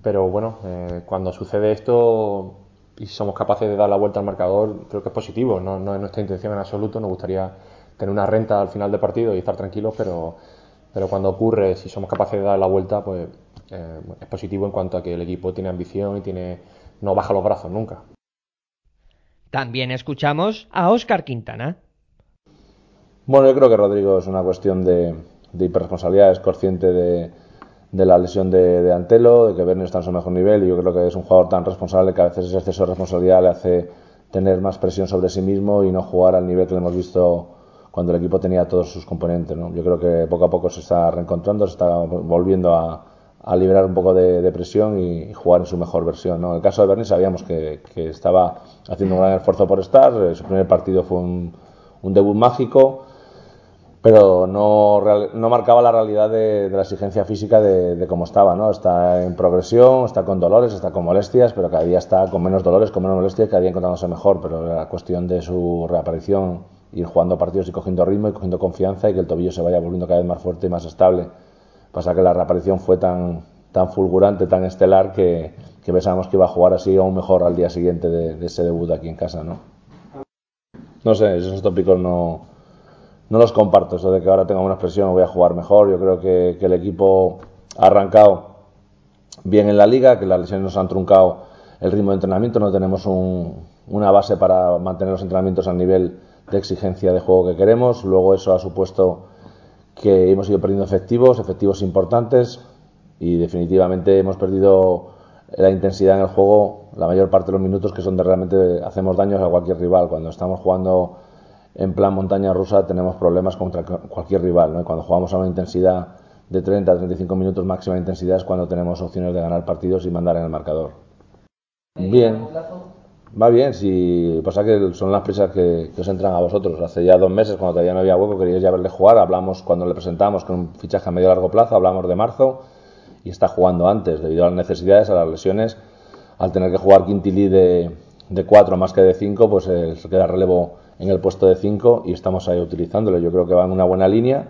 Pero bueno, eh, cuando sucede esto y somos capaces de dar la vuelta al marcador, creo que es positivo. No, no es nuestra intención en absoluto. Nos gustaría tener una renta al final del partido y estar tranquilos, pero pero cuando ocurre, si somos capaces de dar la vuelta, pues eh, es positivo en cuanto a que el equipo tiene ambición y tiene no baja los brazos nunca. También escuchamos a Óscar Quintana. Bueno, yo creo que Rodrigo es una cuestión de, de hiperresponsabilidad, es consciente de, de la lesión de, de, Antelo, de que Werner está en su mejor nivel y yo creo que es un jugador tan responsable que a veces ese exceso de responsabilidad le hace tener más presión sobre sí mismo y no jugar al nivel que le hemos visto cuando el equipo tenía todos sus componentes. ¿no? Yo creo que poco a poco se está reencontrando, se está volviendo a, a liberar un poco de, de, presión y jugar en su mejor versión. ¿no? En el caso de Bernie sabíamos que, que, estaba haciendo un gran esfuerzo por estar, su primer partido fue un, un debut mágico, pero no, no, marcaba la realidad de, de la exigencia física de, de, cómo estaba. ¿no? Está en progresión, está con dolores, está con molestias, pero cada día está con menos dolores, con menos molestias, cada día encontrándose mejor, pero la cuestión de su reaparición ir jugando partidos y cogiendo ritmo y cogiendo confianza y que el tobillo se vaya volviendo cada vez más fuerte y más estable. Pasa que la reaparición fue tan, tan fulgurante, tan estelar, que, que pensábamos que iba a jugar así aún mejor al día siguiente de, de ese debut aquí en casa, ¿no? No sé, esos tópicos no, no los comparto, eso de que ahora tenga una expresión voy a jugar mejor. Yo creo que, que el equipo ha arrancado bien en la liga, que las lesiones nos han truncado el ritmo de entrenamiento, no tenemos un, una base para mantener los entrenamientos al nivel de exigencia de juego que queremos. Luego eso ha supuesto que hemos ido perdiendo efectivos, efectivos importantes y definitivamente hemos perdido la intensidad en el juego la mayor parte de los minutos que son de realmente hacemos daños a cualquier rival. Cuando estamos jugando en plan montaña rusa tenemos problemas contra cualquier rival. ¿no? Cuando jugamos a una intensidad de 30 a 35 minutos máxima intensidad es cuando tenemos opciones de ganar partidos y mandar en el marcador. Bien. Va bien, si pasa que son las prisas que, que, os entran a vosotros. Hace ya dos meses, cuando todavía no había hueco, queríais ya verle jugar. Hablamos cuando le presentamos con un fichaje a medio largo plazo, hablamos de marzo y está jugando antes, debido a las necesidades, a las lesiones. Al tener que jugar Quintili de, de cuatro más que de cinco, pues eh, se queda relevo en el puesto de cinco y estamos ahí utilizándolo. Yo creo que va en una buena línea,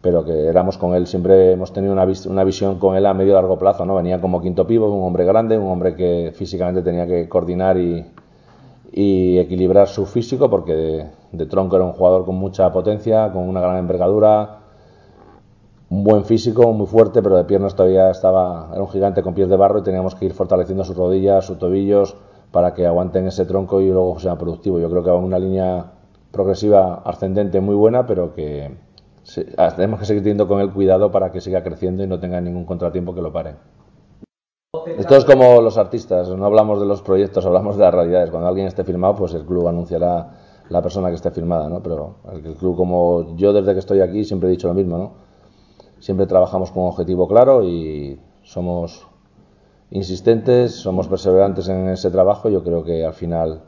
pero que éramos con él, siempre hemos tenido una, vis una visión con él a medio largo plazo. ¿no? Venía como quinto pivo, un hombre grande, un hombre que físicamente tenía que coordinar y equilibrar su físico porque de, de, tronco era un jugador con mucha potencia, con una gran envergadura, un buen físico, muy fuerte, pero de piernas todavía estaba, era un gigante con pies de barro y teníamos que ir fortaleciendo sus rodillas, sus tobillos para que aguanten ese tronco y luego sea productivo. Yo creo que va en una línea progresiva ascendente muy buena, pero que se, tenemos que seguir teniendo con él cuidado para que siga creciendo y no tenga ningún contratiempo que lo pare. Esto es como los artistas, no hablamos de los proyectos, hablamos de las realidades. Cuando alguien esté firmado, pues el club anunciará la persona que esté firmada, ¿no? Pero el club, como yo desde que estoy aquí, siempre he dicho lo mismo, ¿no? Siempre trabajamos con un objetivo claro y somos insistentes, somos perseverantes en ese trabajo. Yo creo que al final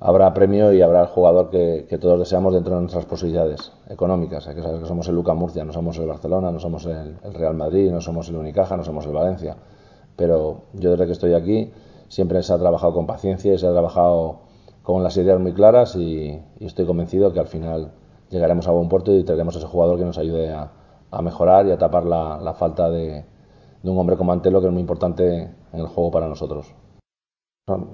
habrá premio y habrá el jugador que, todos deseamos dentro de nuestras posibilidades económicas. Hay que saber que somos el Luca Murcia, no somos el Barcelona, no somos el, Real Madrid, no somos el Unicaja, no somos el Valencia pero yo desde que estoy aquí siempre se ha trabajado con paciencia y se ha trabajado con las ideas muy claras y, estoy convencido que al final llegaremos a buen puerto y traeremos a ese jugador que nos ayude a, mejorar y a tapar la, la falta de, de, un hombre como Antelo, que es muy importante en el juego para nosotros.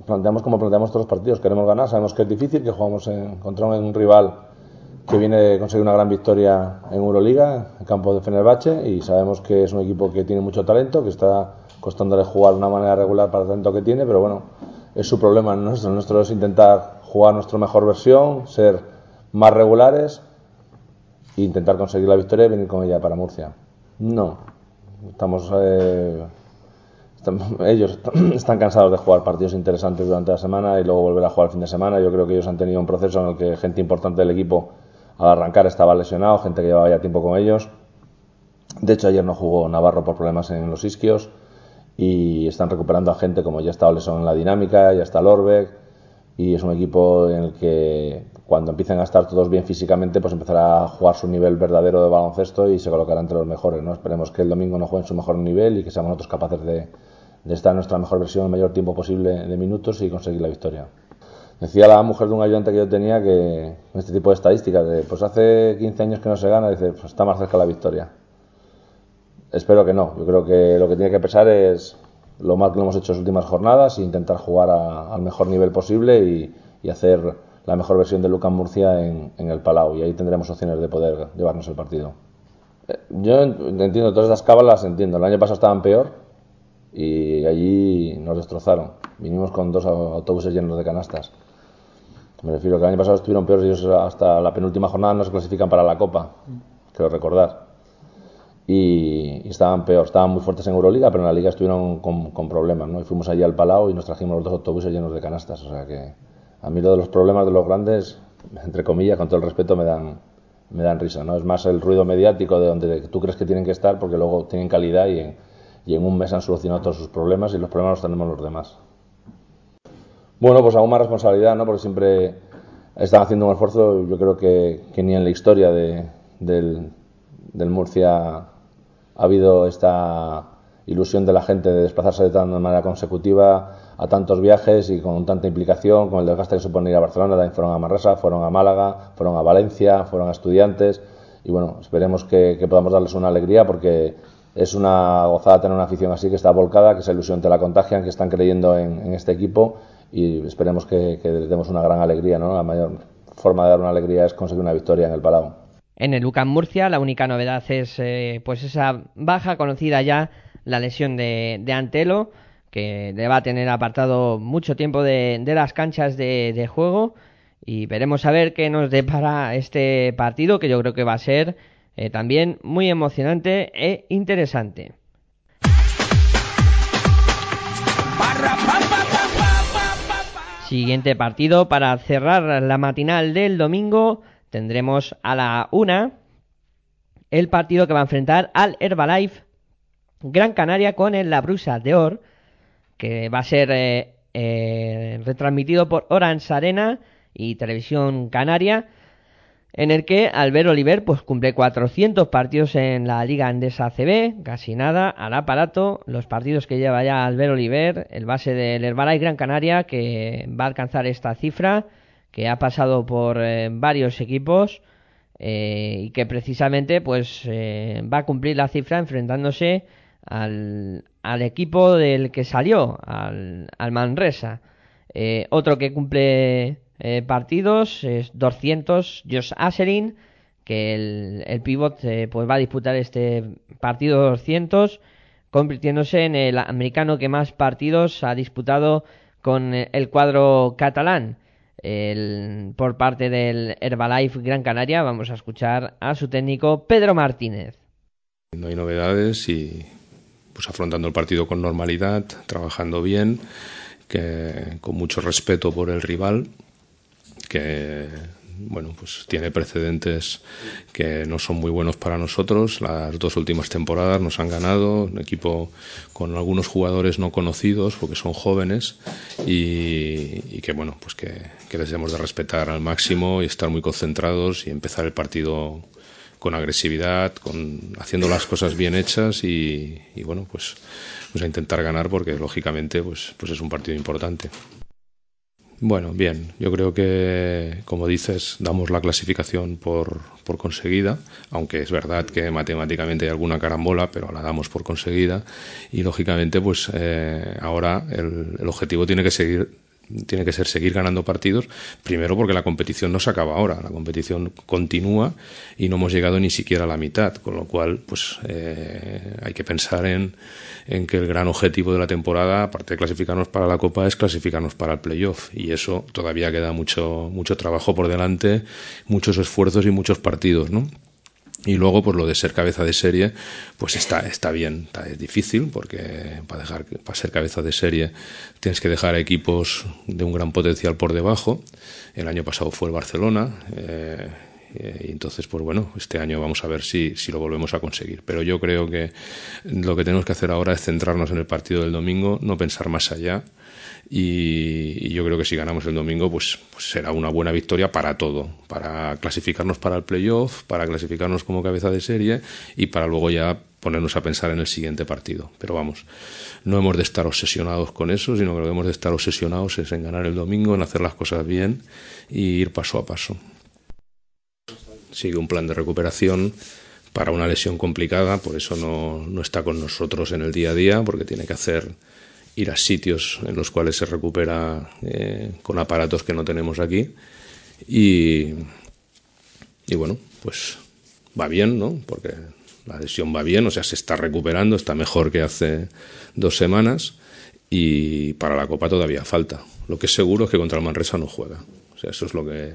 Planteamos como planteamos todos los partidos, queremos ganar, sabemos que es difícil, que jugamos en, contra un rival que viene de conseguir una gran victoria en Euroliga, en campo de Fenerbahce, y sabemos que es un equipo que tiene mucho talento, que está costándole jugar de una manera regular para el talento que tiene, pero bueno, es su problema nuestro. Es intentar jugar nuestra mejor versión, ser más regulares e intentar conseguir la victoria y venir con ella para Murcia. No, estamos. Eh, ellos están cansados de jugar partidos interesantes durante la semana y luego volver a jugar el fin de semana. Yo creo que ellos han tenido un proceso en el que gente importante del equipo al arrancar estaba lesionado, gente que llevaba ya tiempo con ellos. De hecho, ayer no jugó Navarro por problemas en los isquios y están recuperando a gente como ya está Oleson en la dinámica, ya está Lorbeck y es un equipo en el que cuando empiecen a estar todos bien físicamente pues empezará a jugar su nivel verdadero de baloncesto y se colocará entre los mejores. ¿no? Esperemos que el domingo no jueguen su mejor nivel y que seamos nosotros capaces de, de estar en nuestra mejor versión el mayor tiempo posible de minutos y conseguir la victoria. Decía la mujer de un ayudante que yo tenía que este tipo de estadísticas, pues hace 15 años que no se gana, dice, pues está más cerca la victoria. Espero que no. Yo creo que lo que tiene que pesar es lo mal que lo hemos hecho en las últimas jornadas e intentar jugar al mejor nivel posible y, hacer la mejor versión de Lucan Murcia en, en, el Palau. Y ahí tendremos opciones de poder llevarnos el partido. Eh, yo entiendo todas estas cábalas, entiendo. El año pasado estaban peor y allí nos destrozaron. Vinimos con dos autobuses llenos de canastas. Me refiero que el año pasado estuvieron peores ellos hasta la penúltima jornada no se clasifican para la Copa. Quiero recordar y, y, estaban peor, estaban muy fuertes en Euroliga, pero en la Liga estuvieron con, con, problemas, ¿no? Y fuimos allí al Palau y nos trajimos los dos autobuses llenos de canastas, o sea que a mí lo de los problemas de los grandes, entre comillas, con todo el respeto, me dan, me dan risa, ¿no? Es más el ruido mediático de donde tú crees que tienen que estar, porque luego tienen calidad y en, y en un mes han solucionado todos sus problemas y los problemas los tenemos los demás. Bueno, pues aún más responsabilidad, ¿no? Porque siempre están haciendo un esfuerzo, yo creo que, ni en la historia de, del, Murcia ha habido esta ilusión de la gente de desplazarse de tal manera consecutiva a tantos viajes y con tanta implicación, con el desgaste que supone ir a Barcelona, también fueron a Marrasa, fueron a Málaga, fueron a Valencia, fueron a estudiantes y bueno, esperemos que podamos darles una alegría porque es una gozada tener una afición así que está volcada, que esa ilusión te la contagian, que están creyendo en, este equipo y esperemos que, les demos una gran alegría, ¿no? La mayor forma de dar una alegría es conseguir una victoria en el Palau. En el UCAM Murcia la única novedad es eh, pues esa baja conocida ya, la lesión de, de, Antelo, que le va a tener apartado mucho tiempo de, de las canchas de, de, juego y veremos a ver qué nos depara este partido que yo creo que va a ser eh, también muy emocionante e interesante. Siguiente partido para cerrar la matinal del domingo tendremos a la una el partido que va a enfrentar al Herbalife Gran Canaria con el La Brusa de Or, que va a ser eh, eh, retransmitido por Orange Arena y Televisión Canaria, en el que Albert Oliver pues cumple 400 partidos en la Liga Andesa CB, casi nada, al aparato, los partidos que lleva ya Albert Oliver, el base del Herbalife Gran Canaria, que va a alcanzar esta cifra, que ha pasado por eh, varios equipos eh, y que precisamente pues eh, va a cumplir la cifra enfrentándose al, al equipo del que salió, al, al Manresa. Eh, otro que cumple eh, partidos es 200, Josh Asselin, que el, el pivot pues va a disputar este partido 200, convirtiéndose en el americano que más partidos ha disputado con el cuadro catalán por parte del Herbalife Gran Canaria. Vamos a escuchar a su técnico Pedro Martínez. No hay novedades y pues afrontando el partido con normalidad, trabajando bien, que con mucho respeto por el rival, que bueno, pues tiene precedentes que no son muy buenos para nosotros. Las dos últimas temporadas nos han ganado, un equipo con algunos jugadores no conocidos porque son jóvenes y, que bueno, pues que, que, les debemos de respetar al máximo y estar muy concentrados y empezar el partido con agresividad, con haciendo las cosas bien hechas y, y bueno, pues, pues a intentar ganar porque lógicamente pues, pues es un partido importante. Bueno, bien, yo creo que, como dices, damos la clasificación por, por conseguida, aunque es verdad que matemáticamente hay alguna carambola, pero la damos por conseguida. Y, lógicamente, pues eh, ahora el, el objetivo tiene que seguir tiene que ser seguir ganando partidos, primero porque la competición no se acaba ahora, la competición continúa y no hemos llegado ni siquiera a la mitad, con lo cual pues eh, hay que pensar en, en, que el gran objetivo de la temporada, aparte de clasificarnos para la Copa, es clasificarnos para el playoff y eso todavía queda mucho, mucho trabajo por delante, muchos esfuerzos y muchos partidos, ¿no? Y luego, pues lo de ser cabeza de serie, pues está, está bien, está, es difícil, porque para, dejar, para ser cabeza de serie tienes que dejar a equipos de un gran potencial por debajo. El año pasado fue el Barcelona, eh, y entonces, pues bueno, este año vamos a ver si, si lo volvemos a conseguir. Pero yo creo que lo que tenemos que hacer ahora es centrarnos en el partido del domingo, no pensar más allá y, yo creo que si ganamos el domingo pues, pues, será una buena victoria para todo, para clasificarnos para el playoff, para clasificarnos como cabeza de serie y para luego ya ponernos a pensar en el siguiente partido. Pero vamos, no hemos de estar obsesionados con eso, sino que lo que hemos de estar obsesionados es en ganar el domingo, en hacer las cosas bien y ir paso a paso. Sigue un plan de recuperación para una lesión complicada, por eso no, no está con nosotros en el día a día, porque tiene que hacer ir a sitios en los cuales se recupera eh, con aparatos que no tenemos aquí. Y, y bueno, pues va bien, ¿no? Porque la lesión va bien, o sea, se está recuperando, está mejor que hace dos semanas y para la Copa todavía falta. Lo que es seguro es que contra el Manresa no juega. O sea, eso es lo que...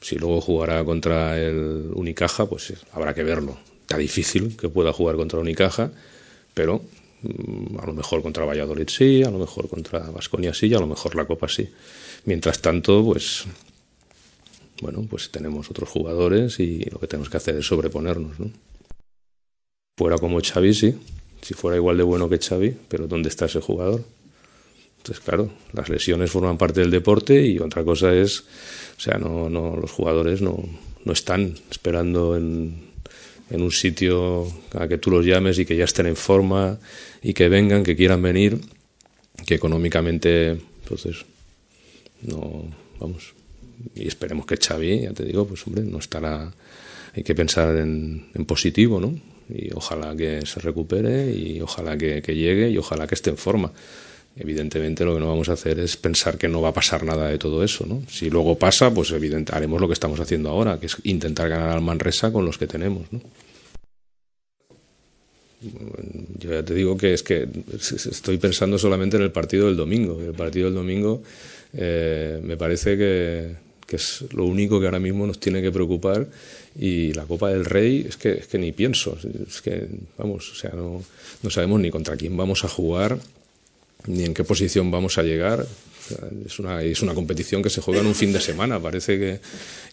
Si luego jugará contra el Unicaja, pues habrá que verlo. Está difícil que pueda jugar contra Unicaja, pero a lo mejor contra Valladolid sí, a lo mejor contra Vasconia sí, y a lo mejor la Copa sí. Mientras tanto, pues bueno, pues tenemos otros jugadores y lo que tenemos que hacer es sobreponernos, ¿no? Fuera como Xavi, sí, si fuera igual de bueno que Xavi, pero ¿dónde está ese jugador? Entonces, claro, las lesiones forman parte del deporte y otra cosa es, o sea, no, no los jugadores no, no están esperando en, en un sitio a que tú los llames y que ya estén en forma y que vengan, que quieran venir, que económicamente, entonces, no, vamos, y esperemos que Xavi, ya te digo, pues hombre, no estará, hay que pensar en, en positivo, ¿no? Y ojalá que se recupere y ojalá que llegue y ojalá que esté en forma. Evidentemente lo que no vamos a hacer es pensar que no va a pasar nada de todo eso, ¿no? Si luego pasa, pues haremos lo que estamos haciendo ahora, que es intentar ganar al Manresa con los que tenemos, ¿no? Yo ya te digo que es que estoy pensando solamente en el partido del domingo. El partido del domingo eh, me parece que, es lo único que ahora mismo nos tiene que preocupar y la Copa del Rey es que, es que ni pienso. Es que, vamos, o sea, no sabemos ni contra quién vamos a jugar ni en qué posición vamos a llegar. Es una, es una competición que se juega en un fin de semana. Parece que,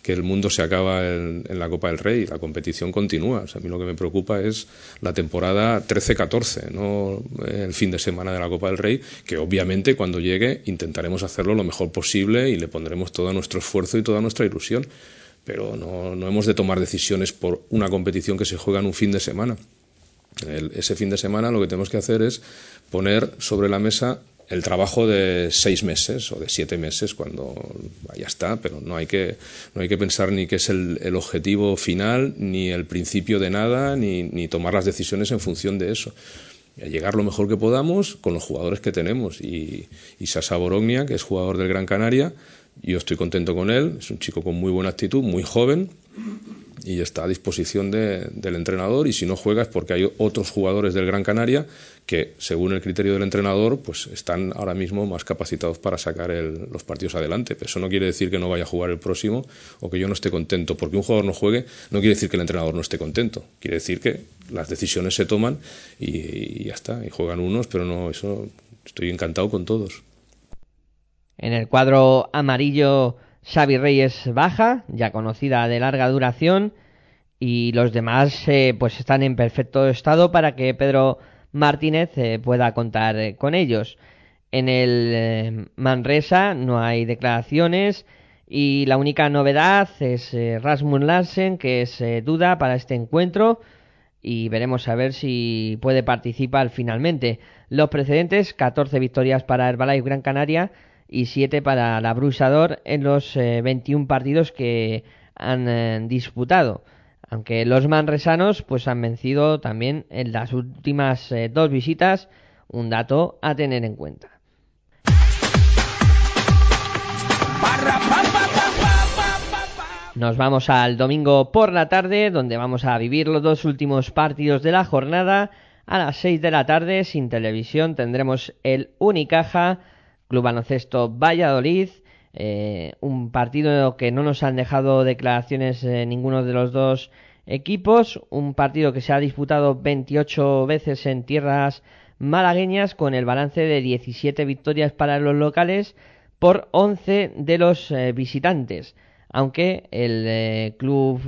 que el mundo se acaba en, la Copa del Rey. La competición continúa. A mí lo que me preocupa es la temporada 13-14, no el fin de semana de la Copa del Rey, que obviamente cuando llegue intentaremos hacerlo lo mejor posible y le pondremos todo nuestro esfuerzo y toda nuestra ilusión. Pero no, no hemos de tomar decisiones por una competición que se juega en un fin de semana. El, ese fin de semana lo que tenemos que hacer es poner sobre la mesa el trabajo de seis meses o de siete meses cuando ya está, pero no hay que, no hay que pensar ni que es el, objetivo final, ni el principio de nada, ni, ni, tomar las decisiones en función de eso. A llegar lo mejor que podamos con los jugadores que tenemos. Y, y Sasa Borognia, que es jugador del Gran Canaria, yo estoy contento con él, es un chico con muy buena actitud, muy joven, y está a disposición de, del entrenador y si no juega es porque hay otros jugadores del Gran Canaria que según el criterio del entrenador pues están ahora mismo más capacitados para sacar el, los partidos adelante. Pero eso no quiere decir que no vaya a jugar el próximo o que yo no esté contento. Porque un jugador no juegue no quiere decir que el entrenador no esté contento. Quiere decir que las decisiones se toman y, y ya está y juegan unos pero no eso estoy encantado con todos. En el cuadro amarillo Xavi Reyes baja, ya conocida de larga duración, y los demás eh, pues están en perfecto estado para que Pedro Martínez eh, pueda contar eh, con ellos. En el Manresa no hay declaraciones y la única novedad es Rasmus Larsen, que es duda para este encuentro y veremos a ver si puede participar finalmente. Los precedentes, 14 victorias para Herbalife Gran Canaria y 7 para la Brusador en los 21 partidos que han disputado. Aunque los manresanos pues han vencido también en las últimas dos visitas, un dato a tener en cuenta. Nos vamos al domingo por la tarde, donde vamos a vivir los dos últimos partidos de la jornada. A las 6 de la tarde, sin televisión, tendremos el Unicaja, Club Baloncesto Valladolid. Eh, un partido que no nos han dejado declaraciones eh, ninguno de los dos equipos. Un partido que se ha disputado 28 veces en tierras malagueñas, con el balance de 17 victorias para los locales por 11 de los eh, visitantes aunque el club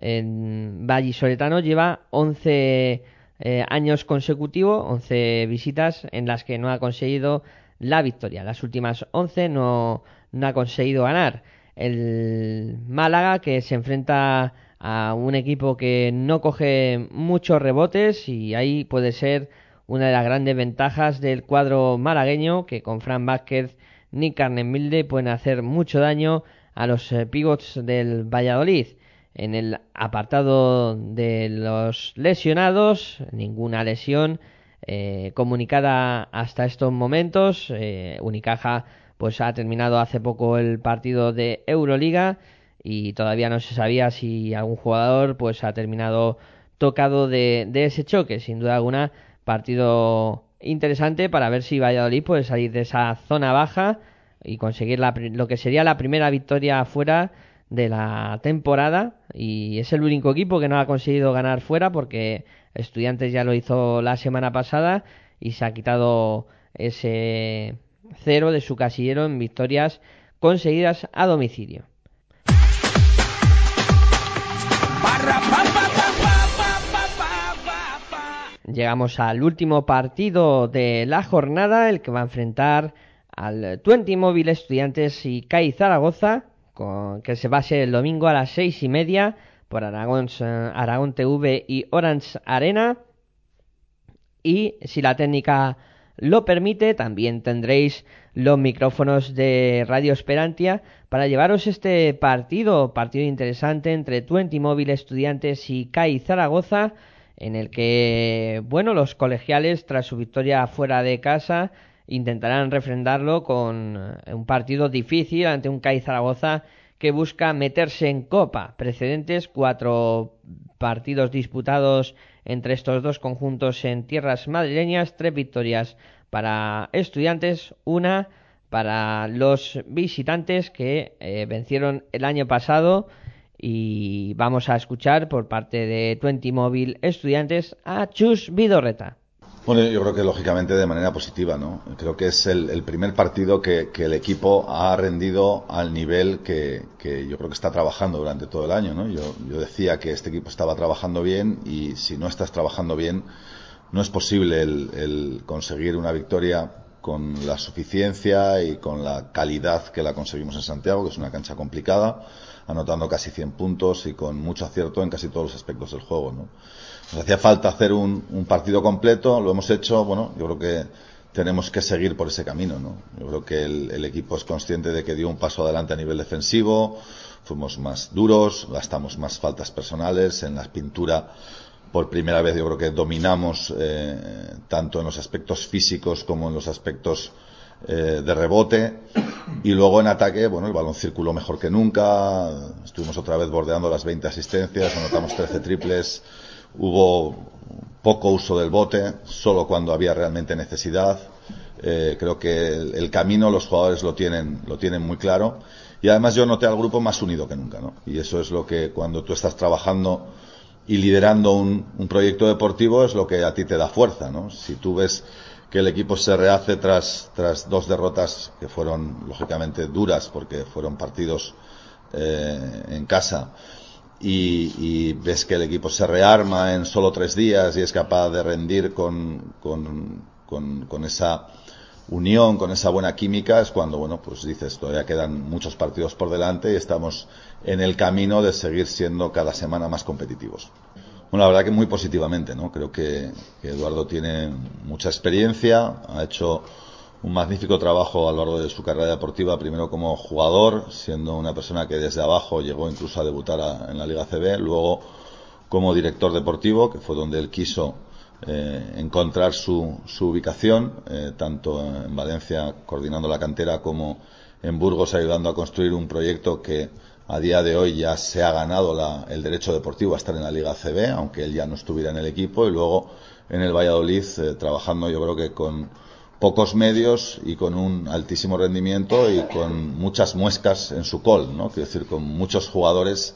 Vallisoletano lleva 11 eh, años consecutivos, 11 visitas en las que no ha conseguido la victoria. Las últimas 11 no, ha conseguido ganar. El Málaga que se enfrenta a un equipo que no coge muchos rebotes y ahí puede ser una de las grandes ventajas del cuadro malagueño que con Fran Vázquez Nick Carnemilde pueden hacer mucho daño a los eh, pivots del Valladolid. En el apartado de los lesionados, ninguna lesión eh, comunicada hasta estos momentos. Eh, Unicaja pues ha terminado hace poco el partido de Euroliga y todavía no se sabía si algún jugador pues ha terminado tocado de, de ese choque. Sin duda alguna, partido interesante para ver si Valladolid puede salir de esa zona baja y conseguir lo que sería la primera victoria fuera de la temporada y es el único equipo que no ha conseguido ganar fuera porque Estudiantes ya lo hizo la semana pasada y se ha quitado ese cero de su casillero en victorias conseguidas a domicilio. Llegamos al último partido de la jornada, el que va a enfrentar al Twenty Móvil Estudiantes y CAI Zaragoza, con, que se va a ser el domingo a las seis y media por Aragón, Aragón TV y Orange Arena. Y si la técnica lo permite, también tendréis los micrófonos de Radio Esperantia para llevaros este partido, partido interesante entre Twenty Móvil Estudiantes y CAI Zaragoza, en el que, bueno, los colegiales, tras su victoria fuera de casa, intentarán refrendarlo con eh, un partido difícil ante un CAI Zaragoza que busca meterse en copa. Precedentes, cuatro partidos disputados entre estos dos conjuntos en tierras madrileñas, tres victorias para estudiantes, una para los visitantes que eh, vencieron el año pasado y vamos a escuchar por parte de Twenty Móvil Estudiantes a Chus Vidorreta. Bueno, yo creo que lógicamente de manera positiva, ¿no? Creo que es el, primer partido que, el equipo ha rendido al nivel que, yo creo que está trabajando durante todo el año, ¿no? Yo, decía que este equipo estaba trabajando bien y si no estás trabajando bien, no es posible el, conseguir una victoria con la suficiencia y con la calidad que la conseguimos en Santiago, que es una cancha complicada, anotando casi 100 puntos y con mucho acierto en casi todos los aspectos del juego, ¿no? Nos hacía falta hacer un, partido completo, lo hemos hecho, bueno, yo creo que tenemos que seguir por ese camino, ¿no? Yo creo que el, equipo es consciente de que dio un paso adelante a nivel defensivo, fuimos más duros, gastamos más faltas personales, en la pintura por primera vez yo creo que dominamos eh, tanto en los aspectos físicos como en los aspectos eh, de rebote y luego en ataque, bueno, el balón circuló mejor que nunca, estuvimos otra vez bordeando las 20 asistencias, anotamos 13 triples, Hubo poco uso del bote, solo cuando había realmente necesidad. Eh, creo que el, camino los jugadores lo tienen, lo tienen muy claro. Y además yo noté al grupo más unido que nunca, ¿no? Y eso es lo que cuando tú estás trabajando y liderando un, proyecto deportivo es lo que a ti te da fuerza, ¿no? Si tú ves que el equipo se rehace tras, tras dos derrotas que fueron lógicamente duras porque fueron partidos eh, en casa y, ves que el equipo se rearma en solo tres días y es capaz de rendir con, con, esa unión, con esa buena química, es cuando, bueno, pues dices, todavía quedan muchos partidos por delante y estamos en el camino de seguir siendo cada semana más competitivos. Bueno, la verdad que muy positivamente, ¿no? Creo que, que Eduardo tiene mucha experiencia, ha hecho un magnífico trabajo a lo largo de su carrera deportiva, primero como jugador, siendo una persona que desde abajo llegó incluso a debutar en la Liga CB, luego como director deportivo, que fue donde él quiso eh, encontrar su, su ubicación, eh, tanto en Valencia coordinando la cantera como en Burgos ayudando a construir un proyecto que a día de hoy ya se ha ganado la, el derecho deportivo a estar en la Liga CB, aunque él ya no estuviera en el equipo, y luego en el Valladolid eh, trabajando yo creo que con pocos medios y con un altísimo rendimiento y con muchas muescas en su col, ¿no? Quiero decir, con muchos jugadores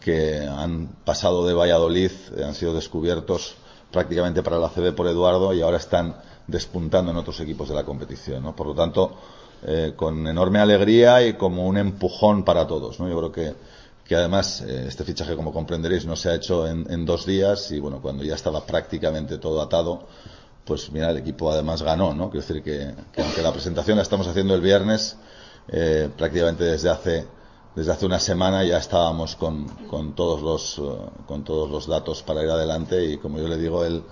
que han pasado de Valladolid, eh, han sido descubiertos prácticamente para la CB por Eduardo y ahora están despuntando en otros equipos de la competición, ¿no? Por lo tanto, eh, con enorme alegría y como un empujón para todos, ¿no? Yo creo que, que además eh, este fichaje, como comprenderéis, no se ha hecho en, en, dos días y bueno, cuando ya estaba prácticamente todo atado, pues mira, el equipo además ganó, ¿no? Quiero decir que, que aunque la presentación la estamos haciendo el viernes, eh, prácticamente desde hace desde hace una semana ya estábamos con, con todos los uh, con todos los datos para ir adelante y como yo le digo él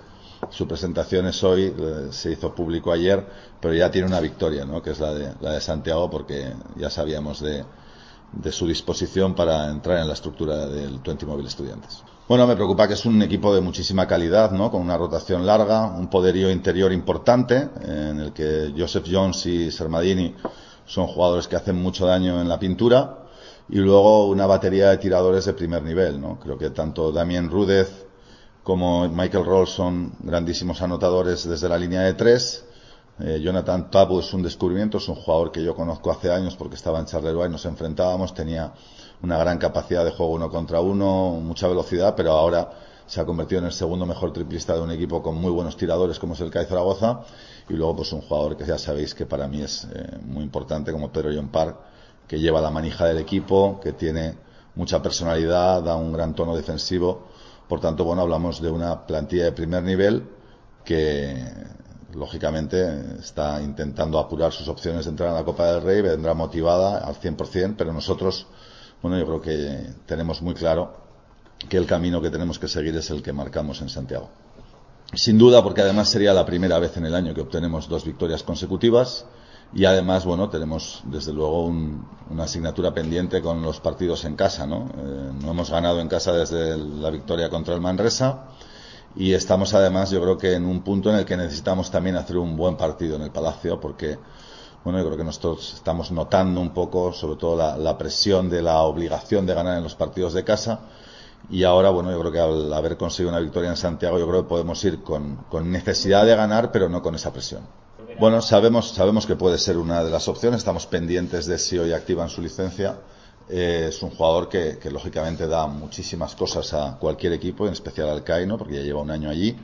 su presentación es hoy eh, se hizo público ayer pero ya tiene una victoria ¿no? que es la de la de Santiago porque ya sabíamos de, de su disposición para entrar en la estructura del Twenty Móvil Estudiantes. Bueno, me preocupa que es un equipo de muchísima calidad, ¿no? Con una rotación larga, un poderío interior importante, en el que Joseph Jones y Sermadini son jugadores que hacen mucho daño en la pintura, y luego una batería de tiradores de primer nivel, ¿no? Creo que tanto Damien Rudez como Michael Roll son grandísimos anotadores desde la línea de tres. Eh, Jonathan Tabu es un descubrimiento, es un jugador que yo conozco hace años porque estaba en Charleroi, nos enfrentábamos, tenía una gran capacidad de juego uno contra uno, mucha velocidad, pero ahora se ha convertido en el segundo mejor triplista de un equipo con muy buenos tiradores como es el CAI Zaragoza y luego pues un jugador que ya sabéis que para mí es eh, muy importante como Pedro John Park que lleva la manija del equipo, que tiene mucha personalidad, da un gran tono defensivo. Por tanto, bueno, hablamos de una plantilla de primer nivel que, lógicamente, está intentando apurar sus opciones de entrar en la Copa del Rey, vendrá motivada al 100%, pero nosotros, bueno, yo creo que tenemos muy claro que el camino que tenemos que seguir es el que marcamos en Santiago. Sin duda, porque además sería la primera vez en el año que obtenemos dos victorias consecutivas y además, bueno, tenemos desde luego un, una asignatura pendiente con los partidos en casa, ¿no? Eh, no hemos ganado en casa desde la victoria contra el Manresa y estamos además, yo creo que en un punto en el que necesitamos también hacer un buen partido en el Palacio porque, bueno, yo creo que nosotros estamos notando un poco, sobre todo la, presión de la obligación de ganar en los partidos de casa y ahora, bueno, yo creo que al haber conseguido una victoria en Santiago, yo creo que podemos ir con, con necesidad de ganar, pero no con esa presión. Bueno, sabemos, sabemos que puede ser una de las opciones, estamos pendientes de si hoy activan su licencia. Eh, es un jugador que, que, lógicamente da muchísimas cosas a cualquier equipo, en especial al CAI, ¿no? porque ya lleva un año allí.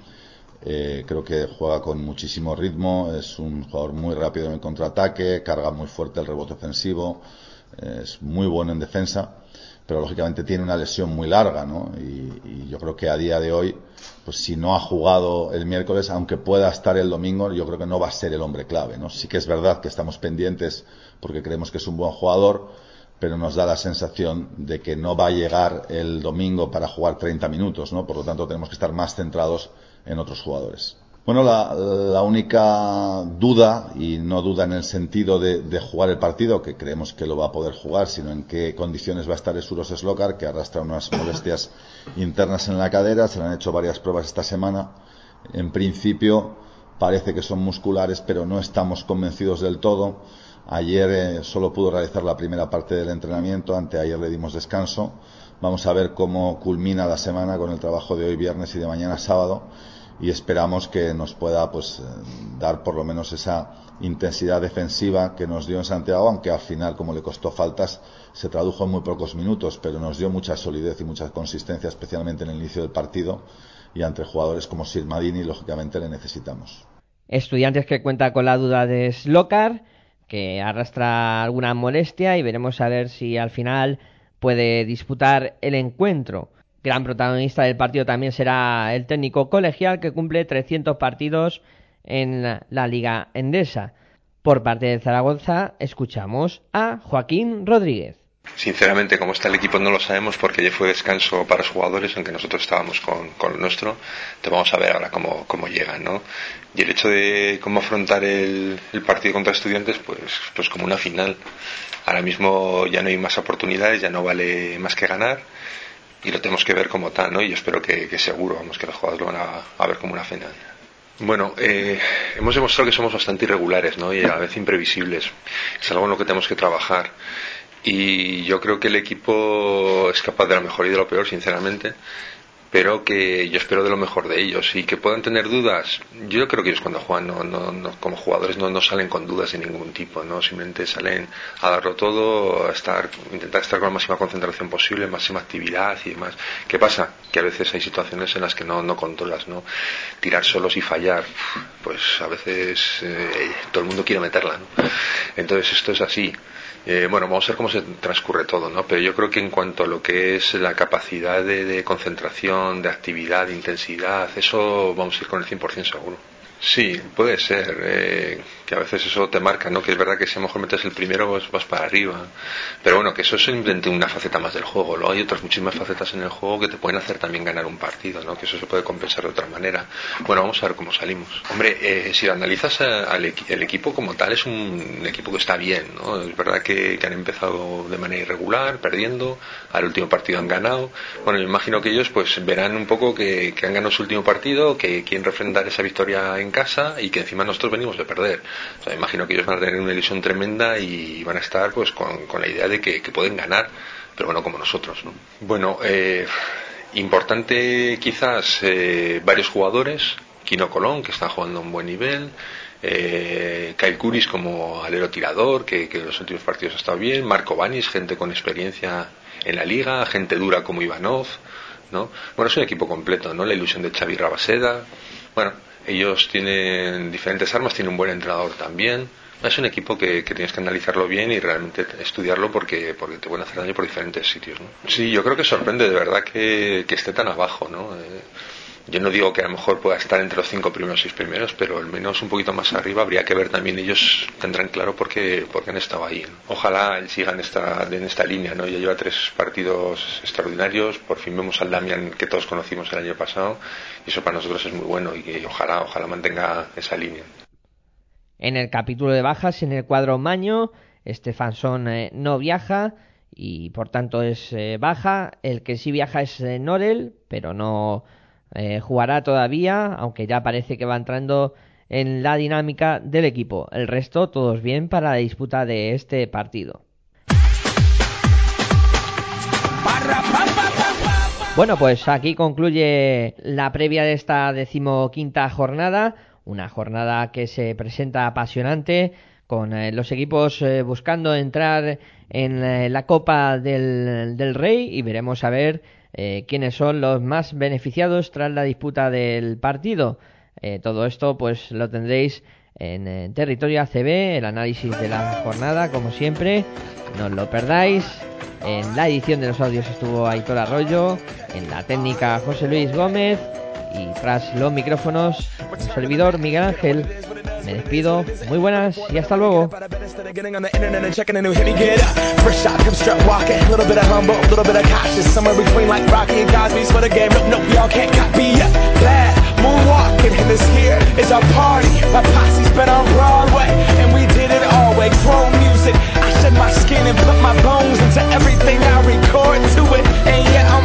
Eh, creo que juega con muchísimo ritmo, es un jugador muy rápido en el contraataque, carga muy fuerte el rebote ofensivo, eh, es muy bueno en defensa, pero lógicamente tiene una lesión muy larga, ¿no? Y, y yo creo que a día de hoy pues si no ha jugado el miércoles, aunque pueda estar el domingo, yo creo que no va a ser el hombre clave, ¿no? Sí que es verdad que estamos pendientes porque creemos que es un buen jugador, pero nos da la sensación de que no va a llegar el domingo para jugar 30 minutos, ¿no? Por lo tanto, tenemos que estar más centrados en otros jugadores. Bueno, la, única duda, y no duda en el sentido de, de, jugar el partido, que creemos que lo va a poder jugar, sino en qué condiciones va a estar Esuros Slokar, que arrastra unas molestias internas en la cadera, se le han hecho varias pruebas esta semana. En principio parece que son musculares, pero no estamos convencidos del todo. Ayer eh, solo pudo realizar la primera parte del entrenamiento, anteayer le dimos descanso. Vamos a ver cómo culmina la semana con el trabajo de hoy viernes y de mañana sábado y esperamos que nos pueda pues dar por lo menos esa intensidad defensiva que nos dio en Santiago, aunque al final, como le costó faltas, se tradujo en muy pocos minutos, pero nos dio mucha solidez y mucha consistencia, especialmente en el inicio del partido, y ante jugadores como Silmadini, lógicamente le necesitamos. Estudiantes que cuenta con la duda de Slokar, que arrastra alguna molestia, y veremos a ver si al final puede disputar el encuentro. Gran protagonista del partido también será el técnico colegial que cumple 300 partidos en la, Liga Endesa. Por parte de Zaragoza escuchamos a Joaquín Rodríguez. Sinceramente, cómo está el equipo no lo sabemos porque ya fue descanso para los jugadores, aunque nosotros estábamos con, lo nuestro. Te vamos a ver ahora cómo, cómo ¿no? Y el hecho de cómo afrontar el, el partido contra estudiantes, pues, pues como una final. Ahora mismo ya no hay más oportunidades, ya no vale más que ganar y lo tenemos que ver como tal, ¿no? Y yo espero que, seguro, vamos, que los jugadores lo van a, a ver como una final. Bueno, eh, hemos demostrado que somos bastante irregulares, ¿no? Y a vez imprevisibles. Es algo en lo que tenemos que trabajar. Y yo creo que el equipo es capaz de lo mejor y de lo peor, sinceramente. Pero que yo espero de lo mejor de ellos y que puedan tener dudas. Yo creo que ellos cuando juegan, no, no, no, como jugadores, no, no salen con dudas de ningún tipo, ¿no? Simplemente salen a darlo todo, a estar, intentar estar con la máxima concentración posible, máxima actividad y demás. ¿Qué pasa? Que a veces hay situaciones en las que no, no controlas, ¿no? Tirar solos y fallar, pues a veces eh, todo el mundo quiere meterla, ¿no? Entonces esto es así. Eh, bueno, vamos a ver cómo se transcurre todo, ¿no? Pero yo creo que en cuanto a lo que es la capacidad de, de concentración, de actividad, de intensidad, eso vamos a ir con el 100% seguro. Sí, puede ser, eh, que a veces eso te marca, ¿no? Que es verdad que si a lo mejor metes el primero vas, vas para arriba. Pero bueno, que eso es simplemente una faceta más del juego. Luego hay otras muchísimas facetas en el juego que te pueden hacer también ganar un partido, ¿no? Que eso se puede compensar de otra manera. Bueno, vamos a ver cómo salimos. Hombre, eh, si lo analizas al equi- el equipo como tal, es un equipo que está bien, ¿no? Es verdad que, que han empezado de manera irregular, perdiendo. Al último partido han ganado. Bueno, yo imagino que ellos pues verán un poco que, que han ganado su último partido, que quieren refrendar esa victoria en casa y que encima nosotros venimos de perder. O imagino que ellos van a tener una ilusión tremenda y van a estar pues con, con la idea de que, pueden ganar, pero bueno, como nosotros, ¿no? Bueno, eh, importante quizás eh, varios jugadores, Kino Colón, que está jugando a un buen nivel, eh, Kyle Kuris como alero tirador, que, que en los últimos partidos ha estado bien, Marco Banis, gente con experiencia en la liga, gente dura como Ivanov, ¿no? Bueno, es un equipo completo, ¿no? La ilusión de Xavi Rabaseda, bueno, ellos tienen diferentes armas, tienen un buen entrenador también. Es un equipo que, tienes que analizarlo bien y realmente estudiarlo porque, porque te pueden hacer daño por diferentes sitios. ¿no? Sí, yo creo que sorprende de verdad que, que esté tan abajo. ¿no? Eh, yo no digo que a lo mejor pueda estar entre los cinco primeros seis primeros, pero al menos un poquito más arriba habría que ver también ellos tendrán claro por qué, por qué han estado ahí. Ojalá él siga en esta, en esta línea, ¿no? Ya lleva tres partidos extraordinarios, por fin vemos al Damian que todos conocimos el año pasado, y eso para nosotros es muy bueno y que ojalá, ojalá mantenga esa línea. En el capítulo de bajas, en el cuadro Maño, Stefansson eh, no viaja y por tanto es eh, baja. El que sí viaja es eh, Norel, pero no eh, jugará todavía, aunque ya parece que va entrando en la dinámica del equipo. El resto, todos bien para la disputa de este partido. Bueno, pues aquí concluye la previa de esta decimoquinta jornada, una jornada que se presenta apasionante, con eh, los equipos eh, buscando entrar en la Copa del, Rey y veremos a ver quiénes son los más beneficiados tras la disputa del partido. todo esto pues lo tendréis en territorio ACB, el análisis de la jornada, como siempre, no os lo perdáis. En la edición de los audios estuvo Aitor Arroyo, en la técnica José Luis Gómez y tras los micrófonos un servidor Miguel Ángel. Me despido, muy buenas y hasta luego. and party. My posse's been on and we did it all way. Music, I shed my skin and put my bones into everything I record to it. And yeah, I'm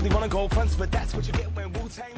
really wanna go fronts, but that's what you get when Wu-Tang